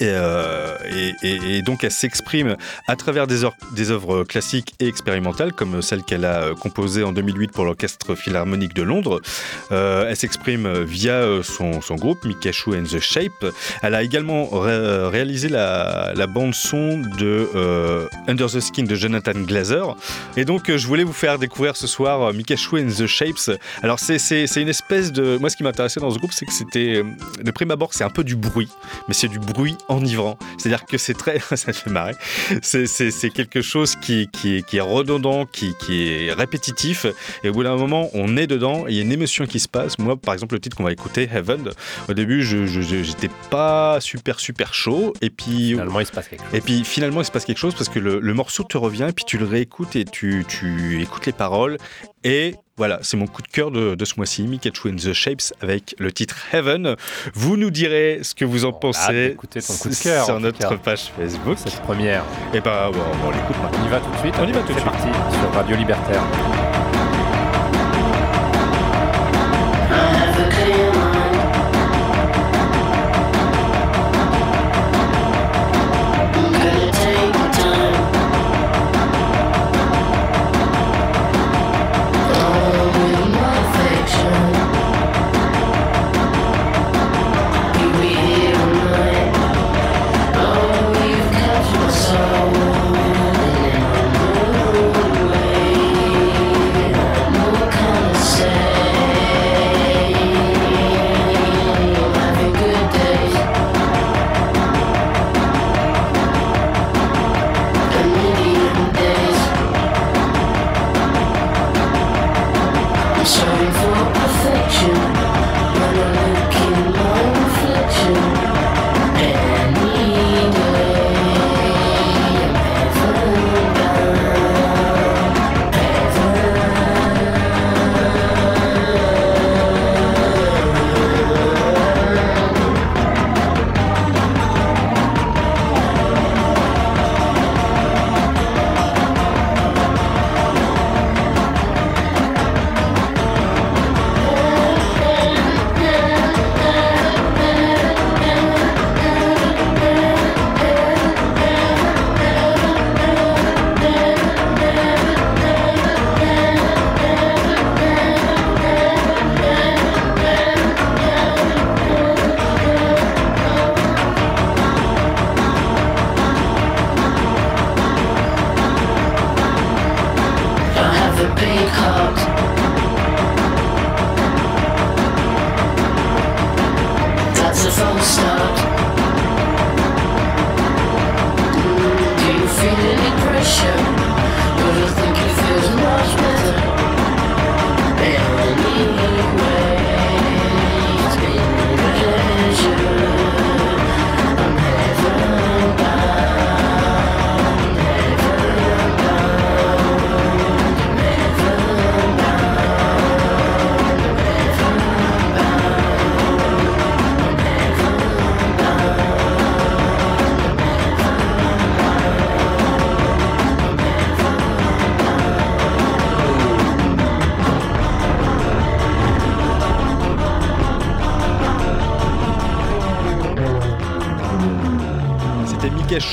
B: Et, euh, et- donc elle s'exprime à travers des, œuvres- classiques et expérimentales, comme celle qu'elle a euh, composée en 2008 pour l'Orchestre Philharmonique de Londres. Euh, elle s'exprime via son, groupe, Mikachu and the Shape. Elle a également ré- réalisé la, bande-son de Under the Skin de Jonathan Glazer. Et donc je voulais vous faire découvrir ce soir Mikachu and the Shapes. Alors c'est- une espèce de... Moi ce qui m'intéressait dans ce groupe, c'est que c'était... De prime abord, c'est un peu du bruit mais c'est du bruit enivrant. C'est-à-dire que c'est très, ça fait marrer. C'est, c'est- c'est quelque chose qui, qui, est, qui est redondant, qui, qui est répétitif. Et au bout d'un moment, on est dedans. et Il y a une émotion qui se passe. Moi, par exemple, le titre qu'on va écouter, Heaven. Au début, je, j'étais pas super super chaud. Et puis,
A: Finalement, il se passe quelque chose.
B: et puis finalement, il se passe quelque chose parce que le, le morceau te revient et puis tu le réécoutes et tu, tu écoutes les paroles. Et voilà, c'est mon coup de cœur de, de ce mois-ci, Mikachu and the Shapes avec le titre Heaven. Vous nous direz ce que vous en pensez
A: d'écouter ton coup de cœur,
B: sur notre page Facebook.
A: Cette première.
B: Et ben, bon, on l'écoute maintenant.
A: On y va tout de suite
B: On y va tout de suite.
A: parti sur Radio Libertaire.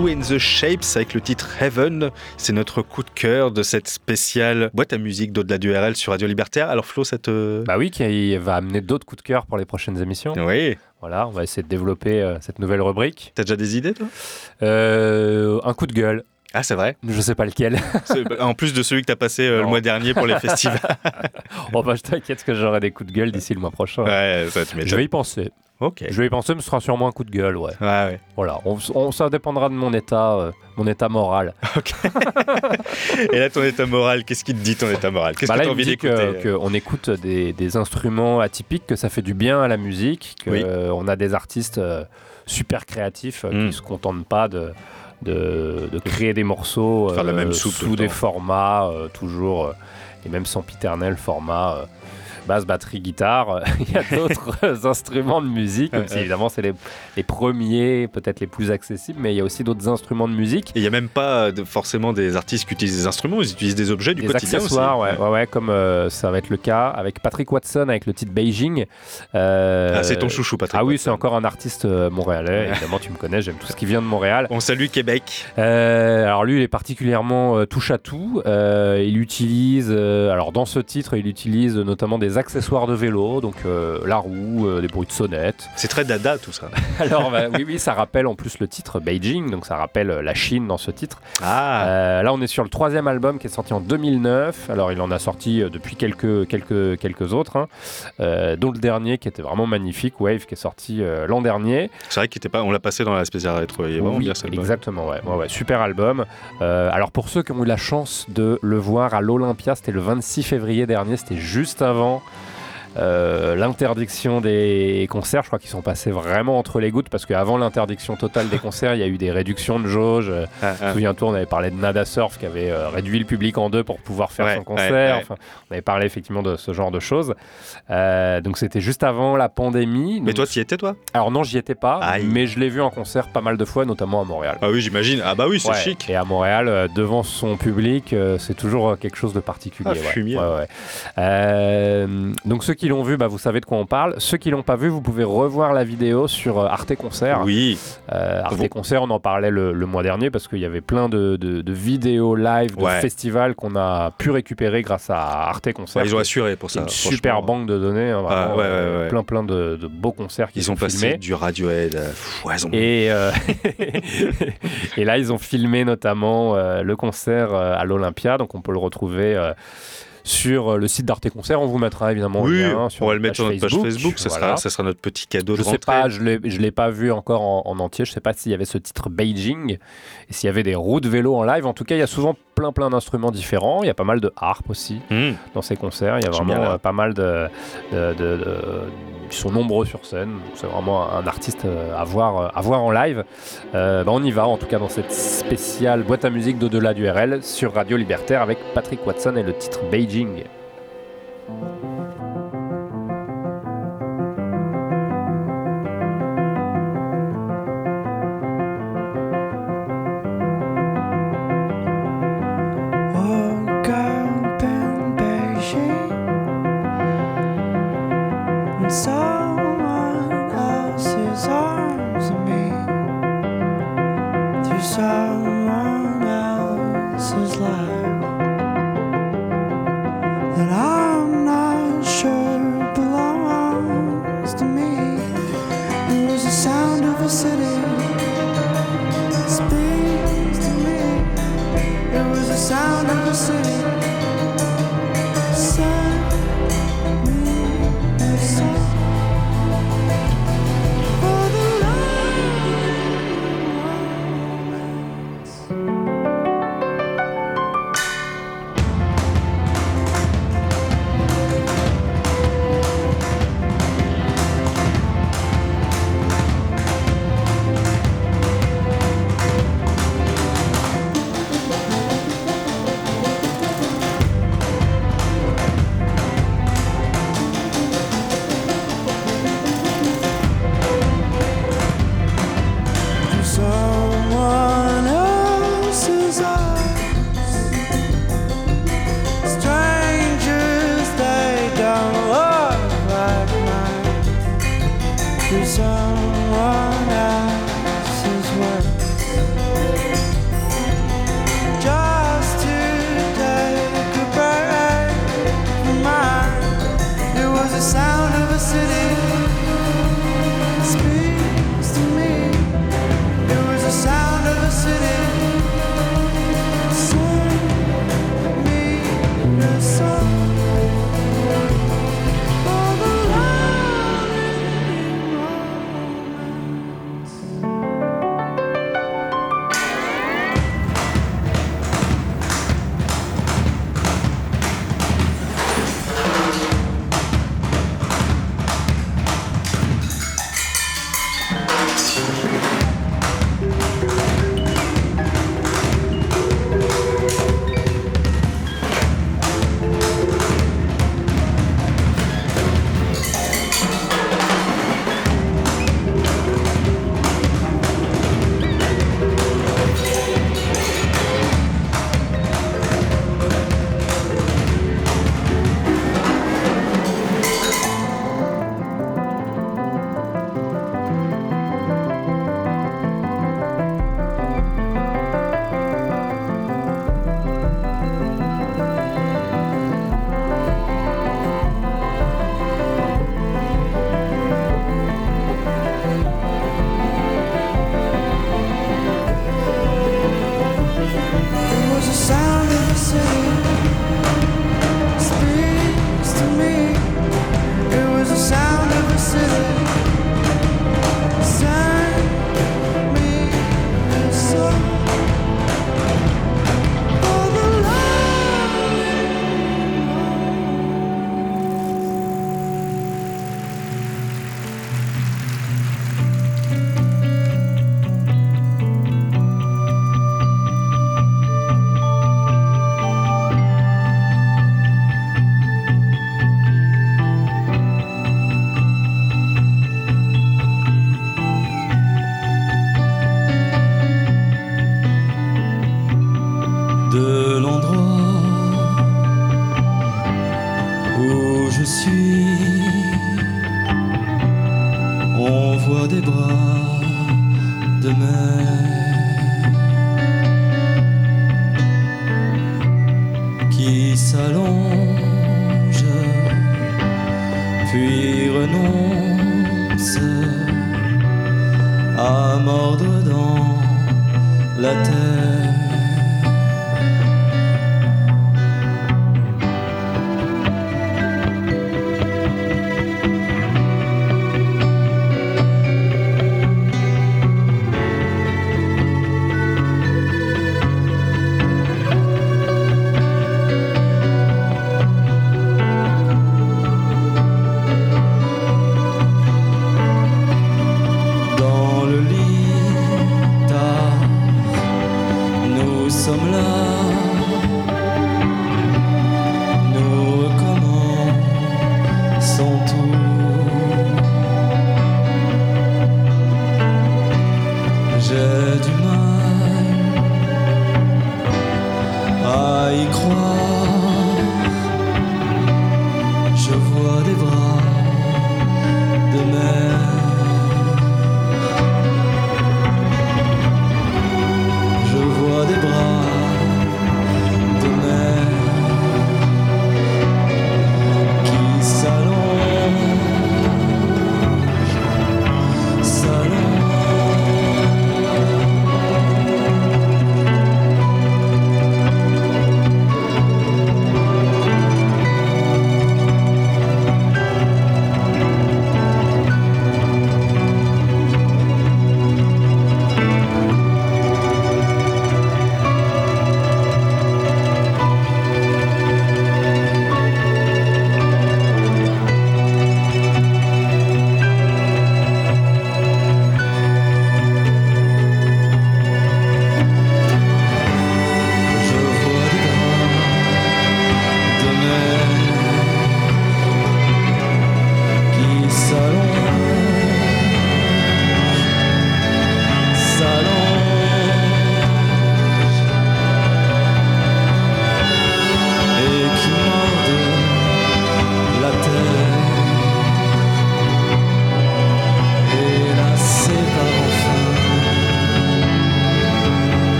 B: Pikachu and the Shapes avec le titre Heaven. C'est notre coup de cœur de cette spéciale boîte à musique d'au-delà du RL sur Radio Libertaire. Alors Flo, ça te...
A: Bah oui, qui va amener d'autres coups de cœur pour les prochaines émissions.
B: Oui.
A: Voilà, on va essayer de développer euh, cette nouvelle rubrique.
B: T'as déjà des idées, toi?
A: Euh, un coup de gueule.
B: Ah, c'est vrai.
A: Je sais pas lequel.
B: Bah, En plus de celui que t'as passé euh, le mois dernier pour les festivals.
A: bon, bah, je t'inquiète que j'aurai des coups de gueule d'ici le mois prochain.
B: ouais, ça tu
A: Je vais y penser.
B: Ok.
A: Je vais y penser, mais ce sera sûrement un coup de gueule, ouais.
B: Ouais, ouais.
A: Voilà, on, on- ça dépendra de mon état, euh, mon état moral.
B: Et là, ton état moral, qu'est-ce qu'il te dit, ton état moral? Qu'est-ce
A: Bah
B: que
A: me
B: envie d'écouter?
A: que- qu'on écoute des, des instruments atypiques, que ça fait du bien à la musique, qu'on
B: Oui.
A: a des artistes euh, super créatifs euh,
B: Mm.
A: qui se contentent pas de, de, de créer des morceaux
B: Faire la
A: euh,
B: même soupe tout
A: sous des formats euh, toujours euh, les mêmes sempiternels formats. Euh, basse, batterie, guitare, il y a d'autres instruments de musique, même si
B: Ouais.
A: évidemment c'est les, les premiers, peut-être les plus accessibles, mais il y a aussi d'autres instruments de musique.
B: Et il n'y a même pas de- forcément des artistes qui utilisent des instruments, ils utilisent des objets du
A: des
B: quotidien
A: accessoires,
B: aussi.
A: ouais, ouais, ouais, comme euh, ça va être le cas avec Patrick Watson avec le titre Beijing. Euh,
B: Ah, c'est ton chouchou, Patrick.
A: Ah oui, c'est encore un artiste euh, montréalais. Évidemment, tu me connais, j'aime tout ce qui vient de Montréal.
B: On salue Québec.
A: Euh, alors lui, il est particulièrement euh, touche à tout. Euh, il utilise, euh, alors dans ce titre, il utilise notamment des accessoires de vélo, donc euh, la roue, euh, des bruits de sonnette.
B: C'est très dada tout ça.
A: Alors bah, oui, oui, ça rappelle en plus le titre Beijing, donc ça rappelle euh, la Chine dans ce titre.
B: Ah,
A: Euh, là, on est sur le troisième album qui est sorti en 2009. Alors, il en a sorti depuis quelques, quelques, quelques autres, hein. Dont le dernier qui était vraiment magnifique, Wave, qui est sorti l'an dernier.
B: c'est vrai qu'il était pas. On l'a passé dans la spéciale rétro. Il est vraiment
A: Oui,
B: bien ça. le
A: exactement, ouais. Ouais, ouais, super album. Alors, pour ceux qui ont eu la chance de le voir à l'Olympia, c'était le 26 février dernier, c'était juste avant. Euh, l'interdiction des concerts, je crois qu'ils sont passés vraiment entre les gouttes parce qu'avant l'interdiction totale des concerts, il y a eu des réductions de jauge. Euh,
B: Ah, ah.
A: Souviens-toi, on avait parlé de Nada Surf qui avait euh, réduit le public en deux pour pouvoir faire
B: Ouais,
A: son concert.
B: ouais, ouais.
A: Enfin, on avait parlé effectivement de ce genre de choses. Euh, donc c'était juste avant la pandémie.
B: Mais toi, tu y étais toi?
A: Alors non, j'y étais pas,
B: Aïe.
A: mais je l'ai vu en concert pas mal de fois, notamment à Montréal.
B: Ah oui, j'imagine. Ah bah oui, c'est chic.
A: Et à Montréal, devant son public, c'est toujours quelque chose de particulier.
B: Ah, fumier.
A: Donc ceux qui l'ont vu, bah, vous savez de quoi on parle. Ceux qui l'ont pas vu, vous pouvez revoir la vidéo sur euh, Arte Concert.
B: Oui.
A: Euh, Arte
B: Vous-
A: Concert, on en parlait le, le mois dernier parce qu'il y avait plein de, de- de vidéos live, de
B: Ouais.
A: festivals qu'on a pu récouper grâce à Arte Concert.
B: Ouais, ils ont assuré pour ça.
A: une super banque de données, hein,
B: Ah, ouais,
A: plein plein de, de beaux concerts qui
B: Ils
A: sont
B: ont passé
A: filmés.
B: du Radiohead à foison.
A: Et, euh, et là, ils ont filmé notamment euh, le concert à l'Olympia, donc on peut le retrouver sur euh, le site d'Arte Concert. On vous mettra évidemment
B: oui,
A: le lien sur
B: on va le mettre sur notre page Facebook. Ça,
A: Voilà.
B: sera, ça sera notre petit cadeau
A: Je
B: de
A: sais
B: rentrée.
A: pas, je je l'ai pas vu encore en, en entier. Je sais pas s'il y avait ce titre Beijing et s'il y avait des roues de vélo en live. En tout cas, il y a souvent plein plein d'instruments différents. Il y a pas mal de harpe aussi
B: Hmm.
A: dans ces concerts. Il y a vraiment euh, pas mal de, de- de- de- Ils sont nombreux sur scène. C'est vraiment un artiste euh, à voir, euh, à voir en live. Euh, bah, on y va, en tout cas, dans cette spéciale boîte à musique d'au-delà du RL sur Radio Libertaire avec Patrick Watson et le titre Beijing.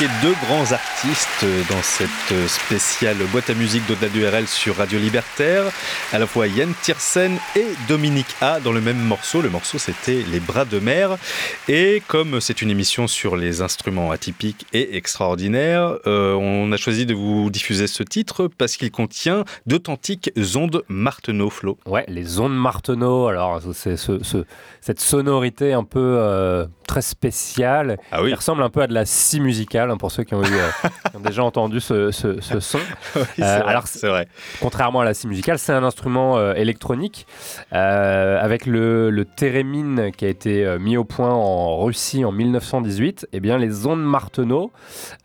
B: Deux grands artistes dans cette spéciale boîte à musique d'au-delà du sur Radio Libertaire, à la fois Yann Tiersen et Dominique A dans le même morceau. Le morceau c'était Les bras de mer. Et comme c'est une émission sur les instruments atypiques et extraordinaires, euh, on a choisi de vous diffuser ce titre parce qu'il contient d'authentiques ondes Martenot Flo.
A: Ouais, les ondes Martenot, alors c'est ce, ce- cette sonorité un peu euh, très spéciale,
B: Ah oui.
A: qui ressemble un peu à de la scie musicale, hein, pour ceux qui ont, eu, euh, qui ont déjà entendu ce, son.
B: Oui,
A: alors,
B: c'est vrai.
A: Contrairement à la scie musicale, c'est un instrument euh, électronique euh, avec le, le qui a été euh, mis au point en Russie en 1918. Eh bien, les ondes Martenot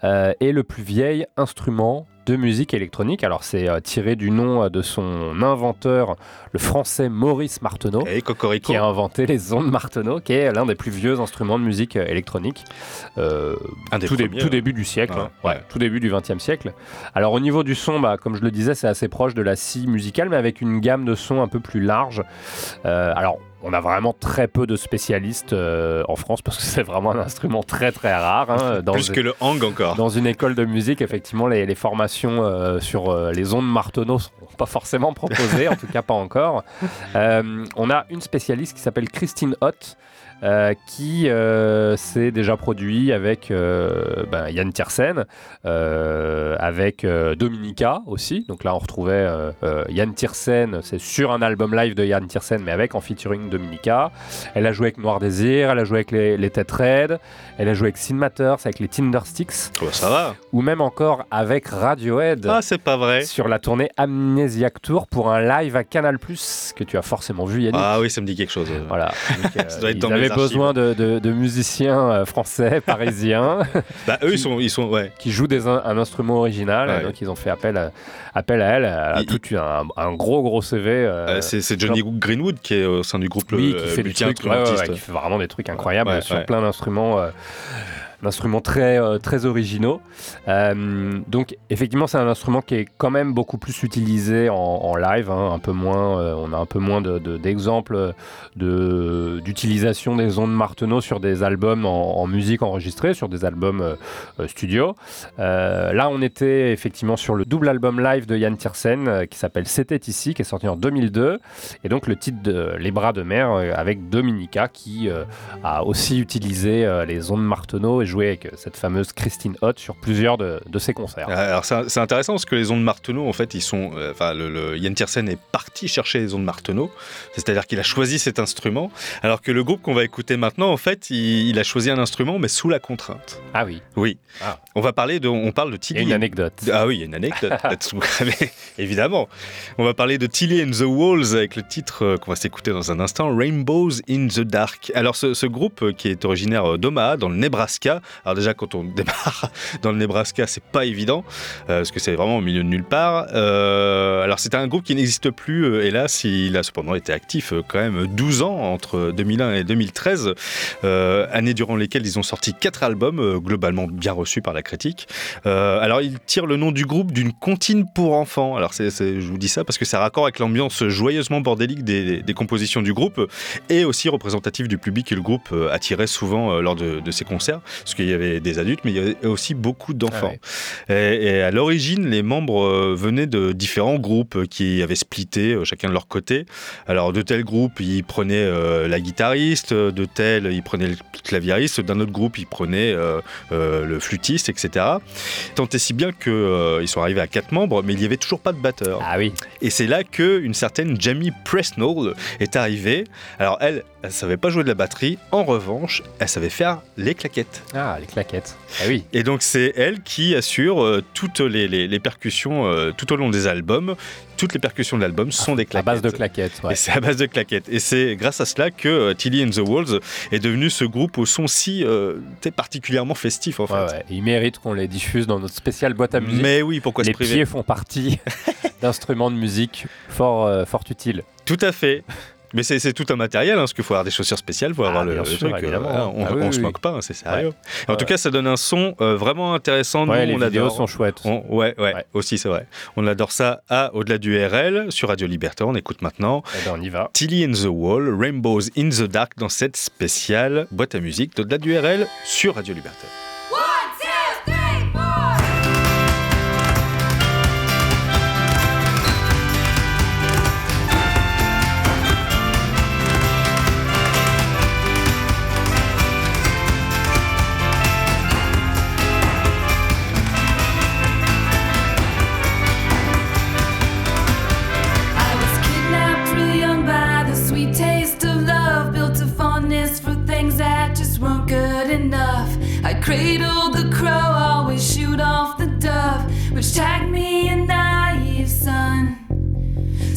A: est le plus vieil instrument de musique électronique. Alors c'est euh, tiré du nom euh, de son inventeur, le français Maurice Marteneau,
B: Et
A: qui a inventé les ondes Marteneau, qui est l'un des plus vieux instruments de musique euh, électronique. Euh,
B: Un des
A: tout, dé-
B: premiers,
A: tout
B: hein.
A: début du siècle,
B: Ouais,
A: hein. Ouais,
B: ouais.
A: tout début du XXe siècle. Alors au niveau du son, bah, comme je le disais, c'est assez proche de la scie musicale, mais avec une gamme de sons un peu plus large. Alors on a vraiment très peu de spécialistes euh, en France parce que c'est vraiment un instrument très très rare. hein, dans
B: Plus que le hang encore.
A: dans une école de musique, effectivement, les, les formations euh, sur euh, les ondes Marteneau sont pas forcément proposées, en tout cas pas encore. On a une spécialiste qui s'appelle Christine Hott. Euh, qui euh, s'est déjà produit avec euh, ben, Yann Tiersen, avec Dominica aussi. Donc là, on retrouvait Yann Tiersen, c'est sur un album live de Yann Tiersen, mais avec en featuring Dominica. Elle a joué avec Noir Désir, elle a joué avec les, les Têtes Raides, elle a joué avec Sin Matters, avec les Tindersticks
B: Oh, ça va.
A: ou même encore avec Radiohead
B: Ah, c'est pas vrai.
A: sur la tournée Amnesiac Tour pour un live à Canal que tu as forcément vu Yannick.
B: Ah oui, ça me dit quelque chose.
A: Voilà. Donc, euh,
B: Ça doit être dans mes.
A: Besoin de, de- de musiciens euh, français, parisiens,
B: Bah, eux, ils sont, ils sont, ouais.
A: qui jouent des un instrument original.
B: Ouais.
A: Donc ils ont fait appel à, appel à elle. Elle a
B: Il-
A: tout eu un, un gros gros CV. euh,
B: Euh, c'est Johnny Greenwood qui est au sein du groupe
A: oui,
B: le,
A: qui fait
B: multi-instrumentiste.
A: ouais, qui fait vraiment des trucs incroyables sur plein d'instruments. D'instruments très, euh, très originaux. Euh, donc effectivement c'est un instrument qui est quand même beaucoup plus utilisé en, live, hein, un peu moins, euh, on a un peu moins de- de- d'exemples de, d'utilisation des ondes Marteneau sur des albums en, musique enregistrée, sur des albums studio. Là on était effectivement sur le double album live de Yann Tiersen qui s'appelle C'était ici, qui est sorti en 2002, et donc le titre de Les bras de mer avec Dominica qui a aussi utilisé les ondes Marteneau et joué avec euh, cette fameuse Christine Hott sur plusieurs de, de ses concerts.
B: Alors c'est intéressant parce que les ondes Marteneau, en fait, ils sont, euh, enfin, le, le- Yann Tiersen est parti chercher les ondes Marteneau, c'est-à-dire qu'il a choisi cet instrument, alors que le groupe qu'on va écouter maintenant, en fait, il, il a choisi un instrument mais sous la contrainte.
A: Ah oui,
B: Oui.
A: Ah.
B: On va parler de, on parle de
A: il y a
B: Tilly.
A: une anecdote.
B: Ah oui, il y a une anecdote évidemment. On va parler de Tilly and the Walls avec le titre euh, qu'on va s'écouter dans un instant, Rainbows in the Dark. Alors ce, ce groupe qui est originaire d'Omaha, dans le Nebraska. Alors déjà quand on démarre dans le Nebraska, c'est pas évident euh, parce que c'est vraiment au milieu de nulle part. Euh, alors c'est un groupe qui n'existe plus, euh, hélas. Il a cependant été actif quand même 12 ans entre 2001 et 2013, euh, années durant lesquelles ils ont sorti quatre albums globalement bien reçus par la critique. Alors, il tire le nom du groupe d'une comptine pour enfants. Alors, je vous dis ça parce que ça raccord avec l'ambiance joyeusement bordélique des, compositions du groupe et aussi représentatif du public que le groupe attirait souvent lors de ses concerts. Parce qu'il y avait des adultes, mais il y avait aussi beaucoup d'enfants.
A: Ah
B: et, et à l'origine, les membres euh, venaient de différents groupes euh, qui avaient splitté euh, chacun de leur côté. Alors, de tel groupe, ils prenaient euh, la guitariste, de tel, ils prenaient le claviériste, d'un autre groupe, ils prenaient euh, euh, le flûtiste, etc. Tant et si bien qu'ils sont arrivés à quatre membres, mais il n'y avait toujours pas de batteur.
A: Ah oui,
B: Et c'est là que une certaine Jamie Presnell est arrivée. Alors elle, elle savait pas jouer de la batterie. En revanche, elle savait faire les claquettes.
A: ah les claquettes. Ah oui,
B: Et donc c'est elle qui assure euh, toutes les, les- les percussions euh, tout au long des albums. Toutes les percussions de l'album sont des
A: à
B: claquettes.
A: base de claquettes. ouais.
B: Et c'est à base de claquettes. Et c'est grâce à cela que euh, Tilly and the Walls est devenu ce groupe au son si particulièrement festif en fait.
A: Ouais, ouais. Ils méritent qu'on les diffuse dans notre spéciale boîte à musique.
B: Mais oui, pourquoi
A: les
B: se priver
A: pieds font partie d'instruments de musique fort, fort utiles.
B: Tout à fait. Mais c'est tout un matériel, hein, parce qu'il faut avoir des chaussures spéciales pour
A: Ah,
B: avoir le,
A: sûr,
B: truc. euh, voilà, on
A: Ah oui,
B: on se moque pas, hein, c'est sérieux. En tout cas, ça donne un son euh, vraiment intéressant.
A: Ouais,
B: Nous,
A: les
B: on
A: vidéos
B: adore.
A: sont chouettes.
B: On- ouais, ouais,
A: Ouais.
B: aussi c'est vrai. On adore ça à Au-delà du RL sur Radio Liberté. On écoute maintenant
A: Eh ben, on y va.
B: Tilly and the Wall, Rainbows in the Dark dans cette spéciale boîte à musique d'Au-delà du RL sur Radio Liberté.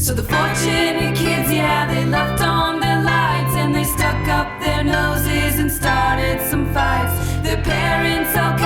F: So the fortunate kids, yeah, they left on their lights and they stuck up their noses and started some fights. Their parents all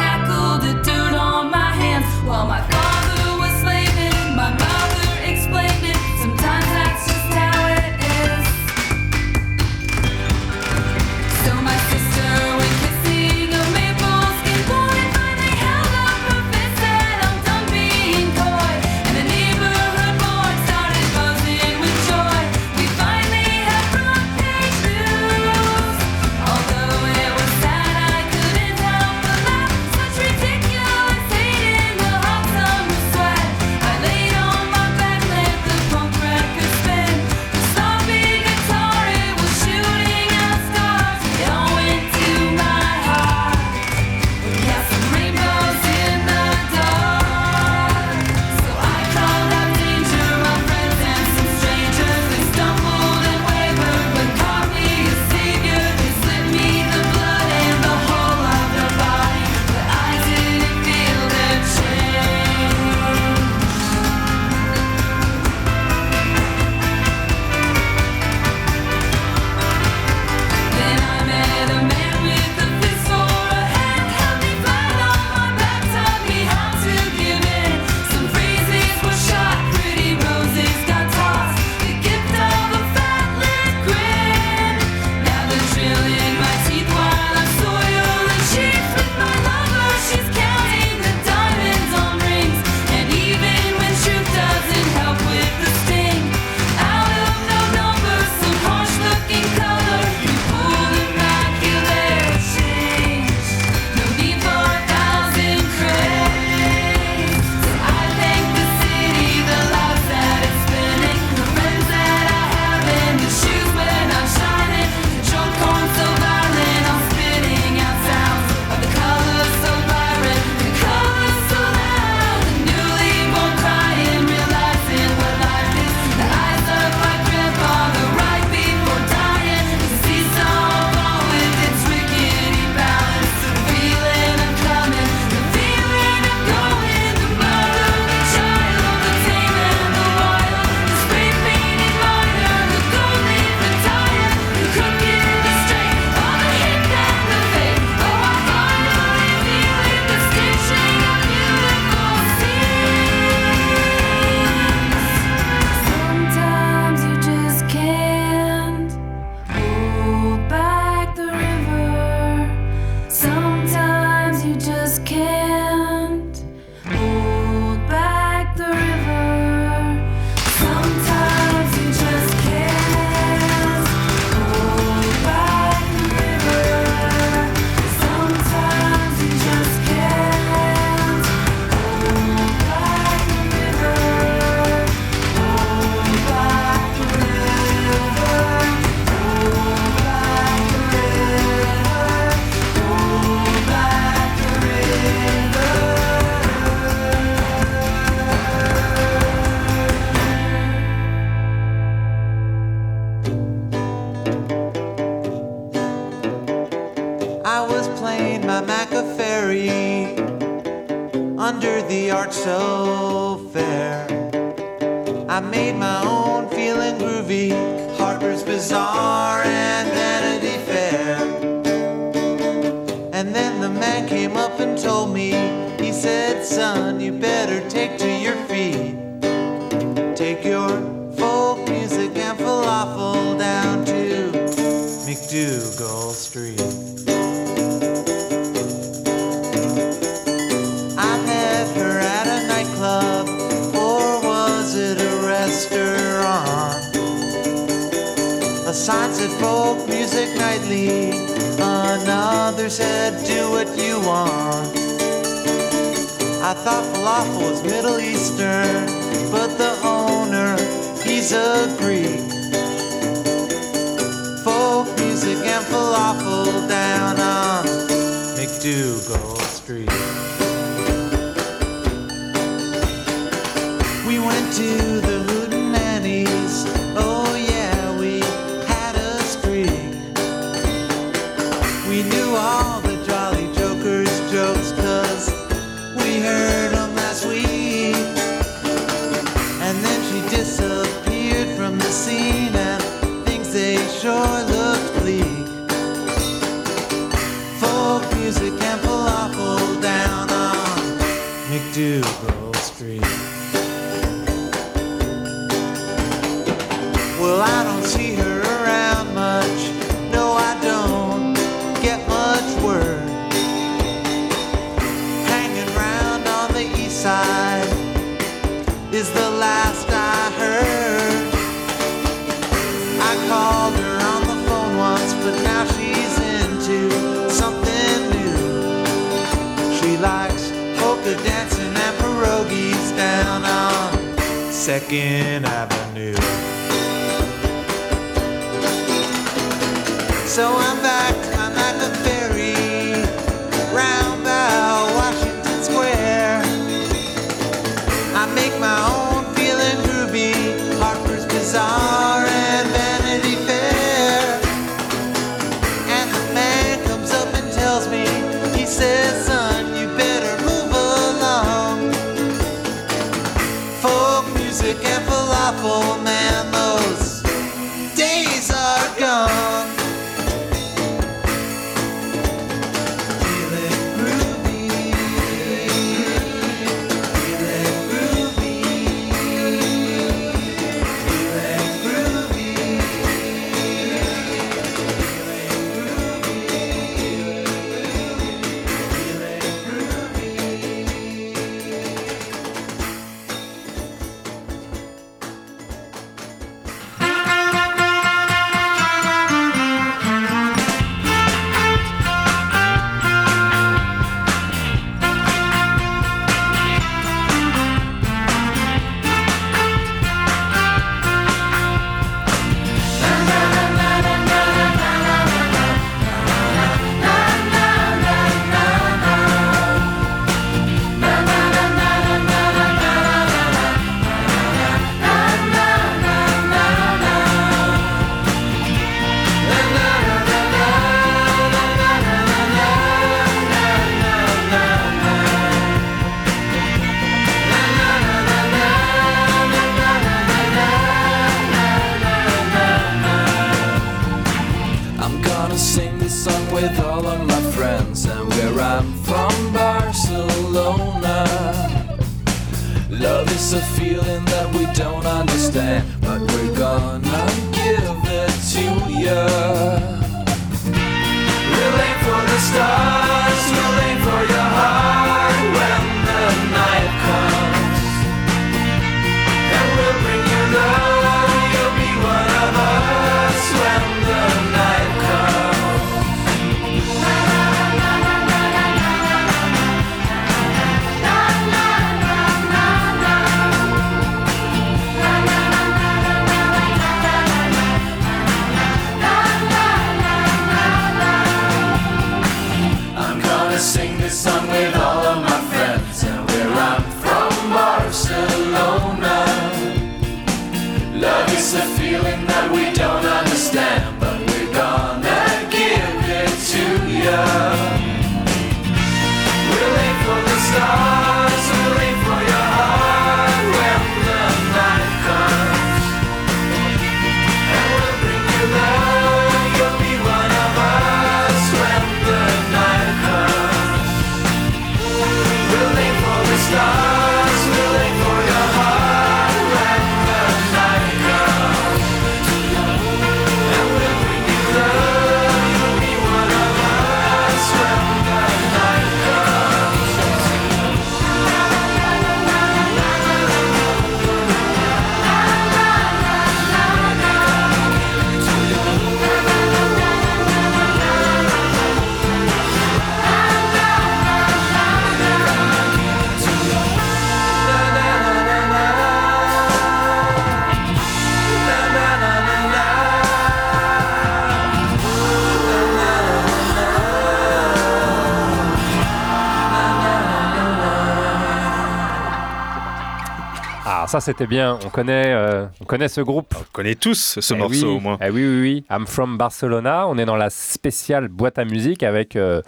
A: ça c'était bien, on connaît, euh, on connaît ce groupe.
B: On connaît tous ce
A: Eh
B: morceau
A: oui,
B: au moins.
A: eh oui, oui, oui. I'm from Barcelona. On est dans la spéciale boîte à musique avec euh,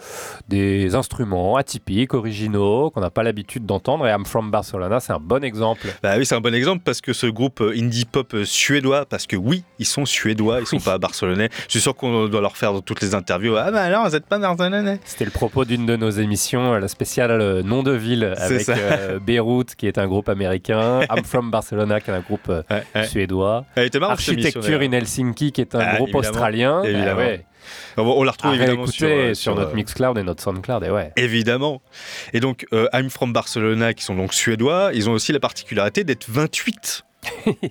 A: des instruments atypiques, originaux, qu'on n'a pas l'habitude d'entendre. Et I'm from Barcelona, c'est un bon exemple.
B: Bah oui, c'est un bon exemple parce que ce groupe euh, indie pop euh, suédois, parce que oui, ils sont suédois, ils sont pas barcelonais. Je suis sûr qu'on doit leur faire dans toutes les interviews. Ah bah alors, vous n'êtes pas barcelonais.
A: C'était le propos d'une de nos émissions, euh, la spéciale Nom de ville, avec euh, Beyrouth, qui est un groupe américain, I'm from Barcelona, qui est un groupe
B: Ouais, ouais.
A: suédois, Architecture in Helsinki, qui est un
B: Ah,
A: groupe
B: évidemment,
A: australien.
B: évidemment.
A: Ah.
B: On on la retrouve évidemment sur, euh,
A: sur, notre
B: euh,
A: Mixcloud et notre Soundcloud. Et ouais.
B: Évidemment. Et donc, euh, I'm from Barcelona, qui sont donc suédois, ils ont aussi la particularité d'être 28.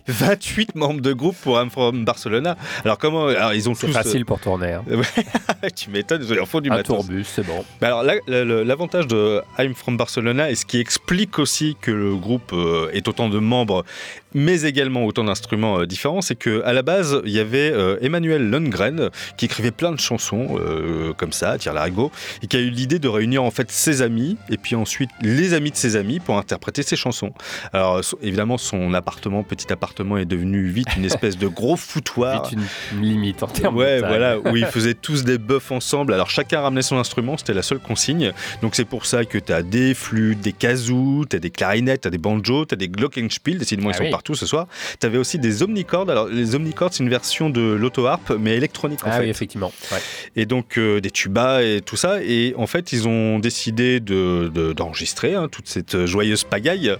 B: 28 membres de groupe pour I'm from Barcelona. Alors, comment. Alors, ils ont
A: C'est
B: tous.
A: facile pour tourner. hein.
B: euh, tu m'étonnes, ils en font du
A: Un
B: matos.
A: tourbus, c'est bon.
B: Bah alors là, la- la- l'avantage de I'm from Barcelona et ce qui explique aussi que le groupe euh, est autant de membres mais également autant d'instruments euh, différents, c'est que à la base il y avait euh, Emmanuel Lundgren qui écrivait plein de chansons euh, comme ça, tire larigot, et qui a eu l'idée de réunir en fait ses amis et puis ensuite les amis de ses amis pour interpréter ses chansons. Alors so- évidemment son appartement, petit appartement, est devenu vite une espèce de gros foutoir.
A: Vite une, limite en termes
B: Ouais,
A: de
B: voilà, où ils faisaient tous des buffs ensemble. Alors chacun ramenait son instrument, c'était la seule consigne. Donc c'est pour ça que tu as des flûtes, des kazoo, tu as des clarinettes, tu as des banjos, tu as des glockenspiel, décidément ils
A: Ah
B: sont
A: oui.
B: Partout ce soir. Tu avais aussi des omnicordes. Alors les omnicordes, c'est une version de l'auto-harp, mais électronique en
A: Ah
B: fait.
A: oui, effectivement. Ouais.
B: Et donc euh, des tubas et tout ça. Et en fait, ils ont décidé de- de- d'enregistrer hein, toute cette joyeuse pagaille.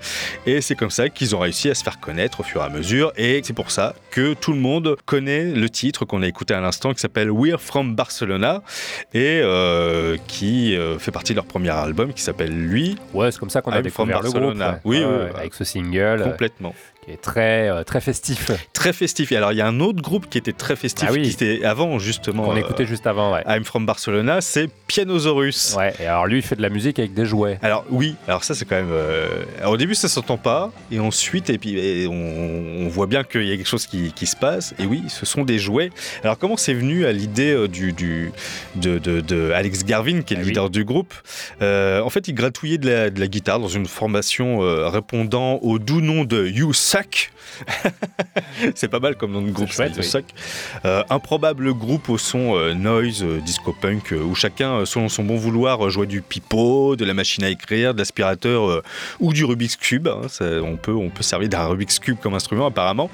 B: Et c'est comme ça qu'ils ont réussi à se faire connaître au fur et à mesure. Et c'est pour ça que tout le monde connaît le titre qu'on a écouté à l'instant, qui s'appelle We're from Barcelona, et euh, qui euh, fait partie de leur premier album, qui s'appelle Lui,
A: Ouais, c'est comme ça qu'on a découvert le groupe. Ouais.
B: Oui,
A: Ouais,
B: ouais.
A: Avec ce single euh,
B: complètement.
A: Qui est très, euh, très festif.
B: Très festif. Et alors, il y a un autre groupe qui était très festif,
A: Ah oui.
B: qui était avant justement.
A: Qu'on
B: euh,
A: écoutait juste avant, ouais.
B: I'm from Barcelona, c'est Pianosaurus.
A: Ouais, et alors lui, il fait de la musique avec des jouets.
B: Alors oui, alors ça c'est quand même. euh, alors, au début ça s'entend pas, et ensuite et puis et on, on voit bien qu'il y a quelque chose qui, qui se passe. Et oui, ce sont des jouets. Alors comment c'est venu à l'idée euh, du, du de, de- de Alex Garvin qui est le
A: Ah oui.
B: leader du groupe Euh, En fait, il gratouillait de la, de la guitare dans une formation euh, répondant au doux nom de You säck c'est pas mal comme nom de groupe,
A: chouette, oui.
B: Euh, improbable groupe au son euh, noise, euh, disco punk, euh, où chacun, selon son bon vouloir, jouait du pipeau, de la machine à écrire, de l'aspirateur ou du Rubik's Cube. hein. Ça, on, peut, on peut servir d'un Rubik's Cube comme instrument, apparemment.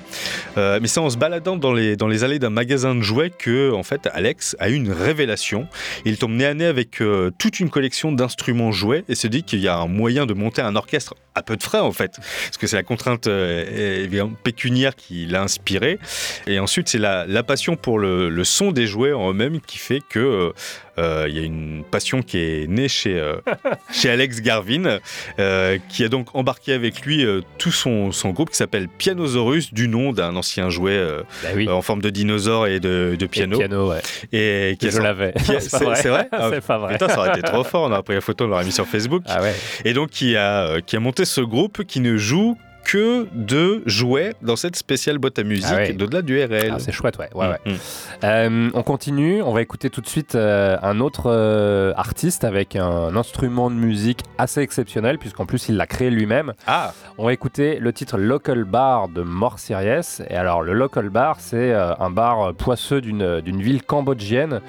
B: Mais c'est en se baladant dans les, dans les allées d'un magasin de jouets que, en fait, Alex a eu une révélation. Il tombe nez à nez avec toute une collection d'instruments jouets et se dit qu'il y a un moyen de monter un orchestre à peu de frais, en fait. Parce que c'est la contrainte euh, pécuniaire qui l'a inspiré. Et ensuite, c'est la, la passion pour le, le son des jouets en eux-mêmes qui fait que euh, euh, il y a une passion qui est née chez, euh, chez Alex Garvin, euh, qui a donc embarqué avec lui tout son, son groupe qui s'appelle Pianosaurus, du nom d'un ancien jouet
A: Bah oui.
B: en forme de dinosaure et de, de
A: Et
B: piano.
A: ouais.
B: Et qui a
A: je l'avais.
B: a-
A: C'est vrai.
B: c'est vrai? Ah,
A: pas vrai.
B: Putain, ça aurait été trop fort. On aurait pris la photo, on l'aurait mis sur Facebook.
A: Ah ouais.
B: Et donc, qui a, qui a monté ce groupe qui ne joue que de jouets dans cette spéciale boîte à musique
A: Ah ouais.
B: d'au-delà du RL.
A: Ah, c'est chouette, ouais. ouais, ouais.
B: Mm, mm.
A: Euh, on continue, on va écouter tout de suite euh, un autre euh, artiste avec un instrument de musique assez exceptionnel, puisqu'en plus il l'a créé lui-même.
B: Ah,
A: On va écouter le titre Local Bar de Mort Series. Et alors, le Local Bar, c'est un bar poisseux d'une ville cambodgienne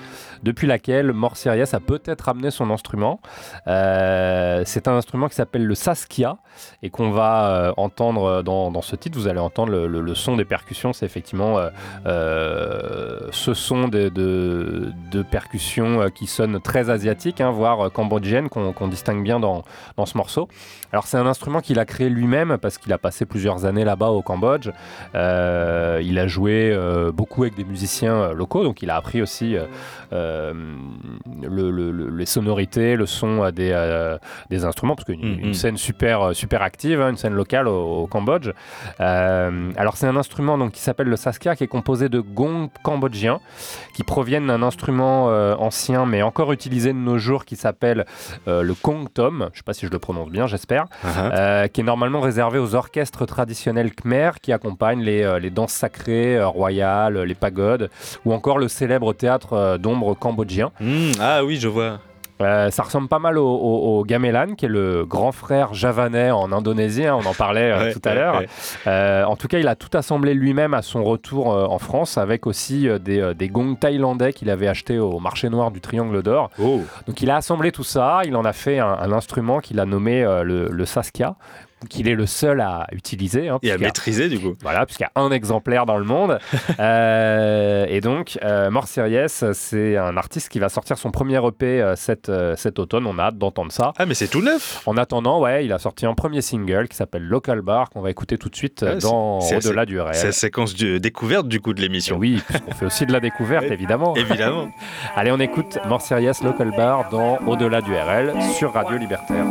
A: depuis laquelle Mort Series a peut-être amené son instrument. Euh, c'est un instrument qui s'appelle le Saskia et qu'on va euh, entendre dans, ce titre. Vous allez entendre le, son des percussions. C'est effectivement euh, ce son de, percussions qui sonne très asiatique, hein, voire cambodgienne, qu'on distingue bien dans ce morceau. Alors c'est un instrument qu'il a créé lui-même parce qu'il a passé plusieurs années là-bas au Cambodge. Euh, il a joué euh, beaucoup avec des musiciens euh, locaux, donc il a appris aussi euh, le- le- le- les sonorités, le son des, des instruments, parce qu'une
B: Mhm.
A: une scène super, super active, hein, une scène locale au, au Cambodge. Alors c'est un instrument donc, qui s'appelle le Saskia, qui est composé de gongs cambodgiens, qui proviennent d'un instrument ancien mais encore utilisé de nos jours, qui s'appelle le Kong Tom. Je ne sais pas si je le prononce bien, j'espère.
B: Ah,
A: Euh, qui est normalement réservé aux orchestres traditionnels khmer qui accompagnent les, euh, les danses sacrées euh, royales, les pagodes, ou encore le célèbre théâtre d'ombre cambodgien.
B: Hmm, ah oui, je vois.
A: Euh, ça ressemble pas mal au, au- au gamelan, qui est le grand frère javanais en indonésien. On en parlait euh,
B: Ouais,
A: tout à
B: ouais,
A: l'heure.
B: ouais.
A: Euh, en tout cas, il a tout assemblé lui-même à son retour en France, avec aussi des, des gongs thaïlandais qu'il avait achetés au marché noir du Triangle d'Or.
B: Oh.
A: Donc, il a assemblé tout ça. Il en a fait un, un instrument qu'il a nommé le, le Saskia, qu'il est le seul à utiliser. hein,
B: Et à maîtriser, du coup.
A: voilà, puisqu'il y a un exemplaire dans le monde. Euh, et donc, euh, Mort c'est un artiste qui va sortir son premier EP euh, cet, euh, cet automne. On a hâte d'entendre ça.
B: Ah, mais c'est tout neuf
A: En attendant, ouais, il a sorti un premier single qui s'appelle Local Bar, qu'on va écouter tout de suite
B: Ouais,
A: dans Au-delà du
B: C'est la
A: réel.
B: séquence de découverte, du coup, de l'émission.
A: oui, puisqu'on fait aussi de la découverte, évidemment.
B: Évidemment.
A: Allez, on écoute Mort Local Bar dans Au-delà du RL sur Radio Libertaire.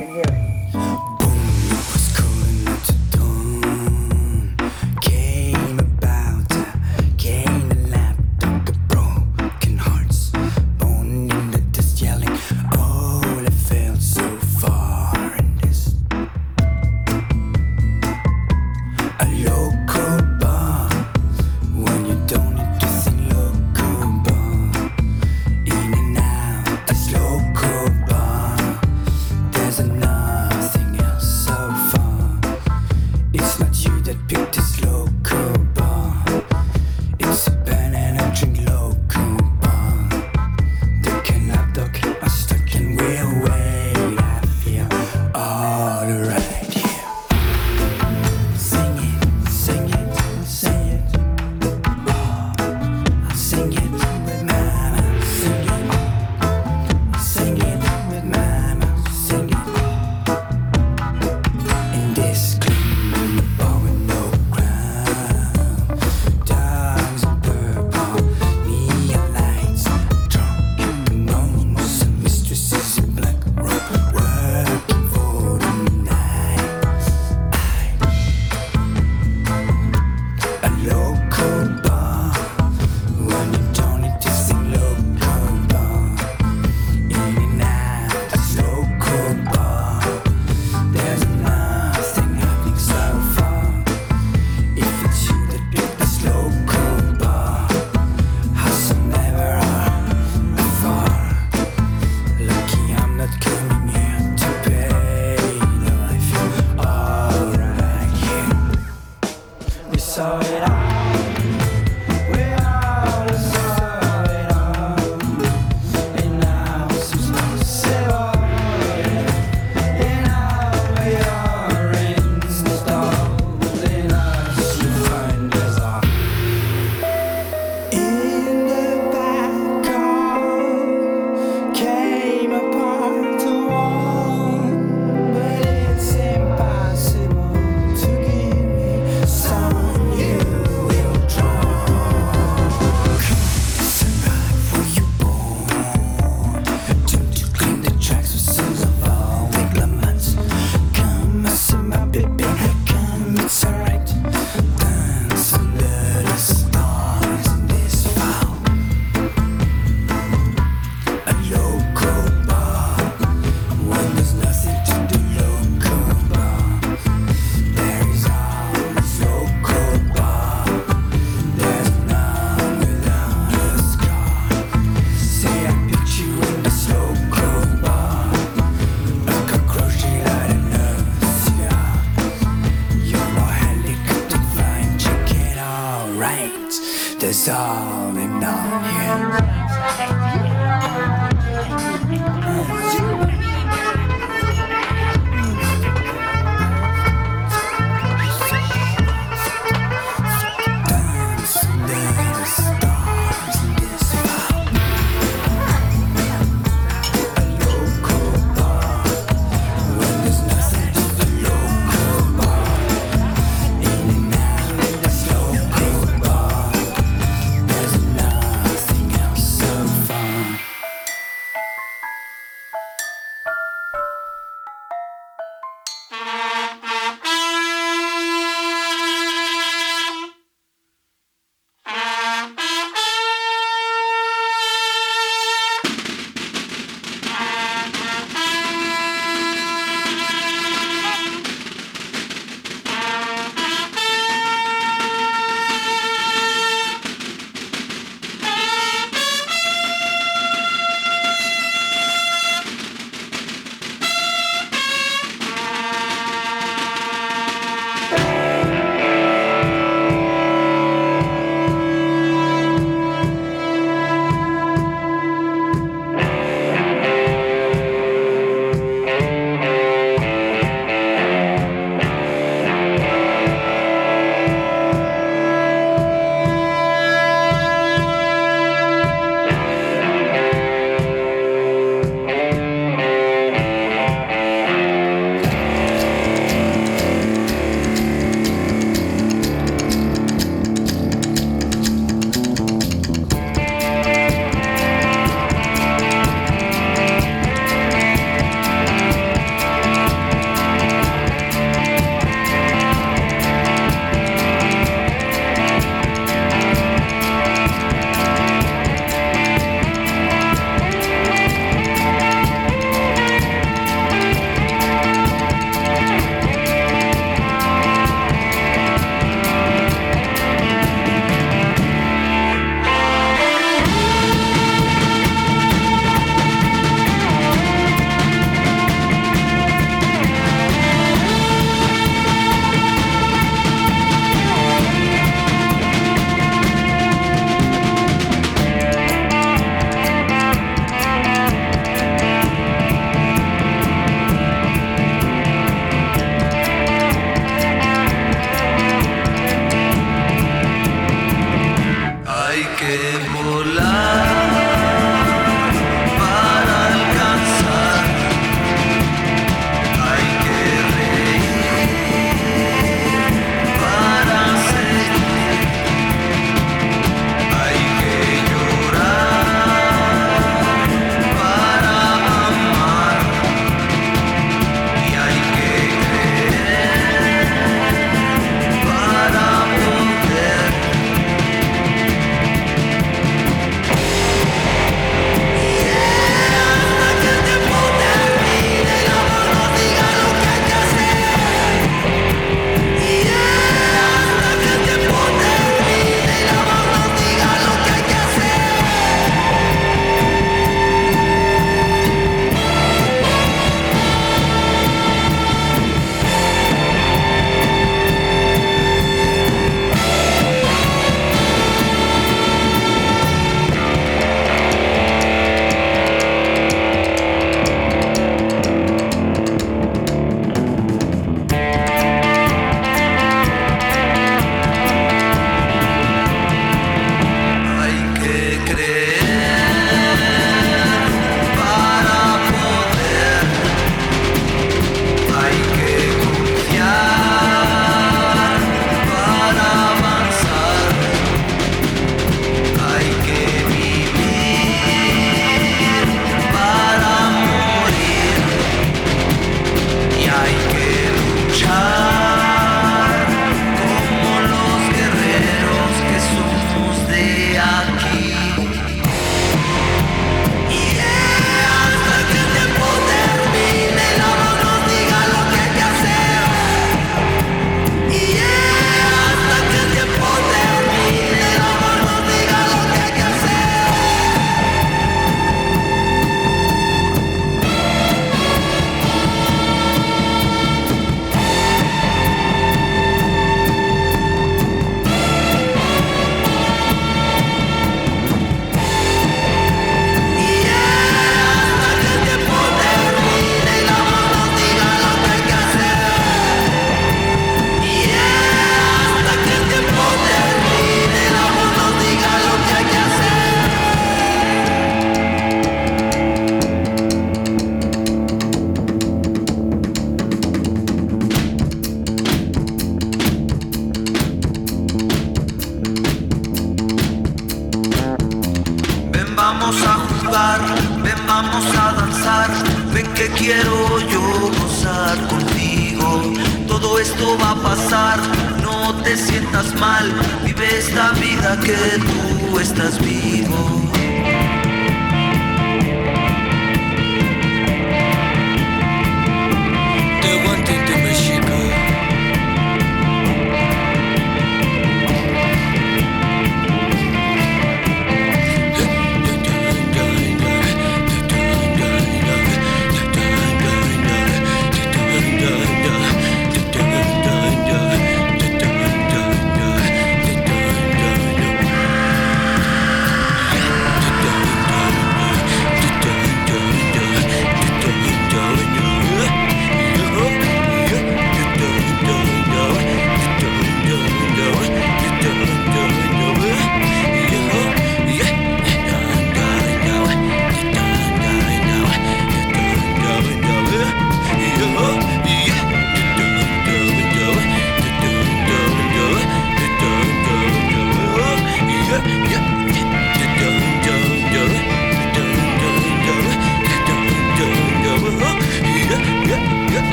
G: darling,
A: not.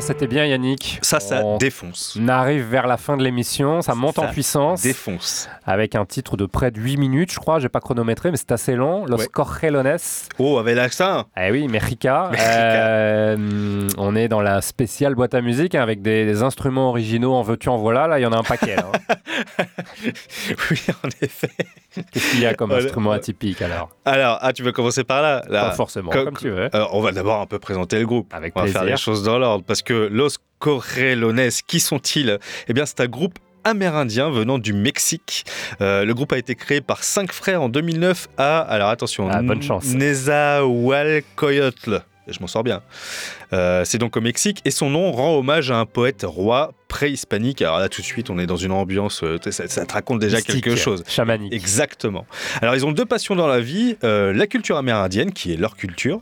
A: Ça c'était bien Yannick.
B: Ça, ça
A: On
B: défonce.
A: arrive vers la fin de l'émission, ça monte en puissance
B: Défonce.
A: avec un titre de près de 8 minutes, je crois, j'ai pas chronométré mais c'est assez long, Los
B: Ouais.
A: Correlones.
B: Oh, avec l'accent
A: Eh oui, Mexica. Euh, on est dans la spéciale boîte à musique hein, avec des, des instruments originaux en veux-tu en voilà, là il y en a un paquet. hein.
B: Oui, en effet.
A: Qu'est-ce qu'il y a comme instrument atypique alors
B: Alors, ah, tu veux commencer par là, là
A: Pas forcément,
B: Co-
A: comme tu veux.
B: On va d'abord un peu présenter le groupe.
A: Avec
B: on va faire les choses dans l'ordre parce que Los Correlones, qui sont-ils Eh bien, c'est un groupe amérindien venant du Mexique. Euh, le groupe a été créé par cinq frères en 2009 à, alors attention,
A: Ah, bonne chance.
B: Nezahualcoyotl. Je m'en sors bien. Euh, c'est donc au Mexique et son nom rend hommage à un poète roi préhispanique. Alors là, tout de suite, on est dans une ambiance, euh, ça, ça te raconte déjà
A: Mystique,
B: quelque chose.
A: Chamanique.
B: Exactement. Alors, ils ont deux passions dans la vie euh, la culture amérindienne, qui est leur culture,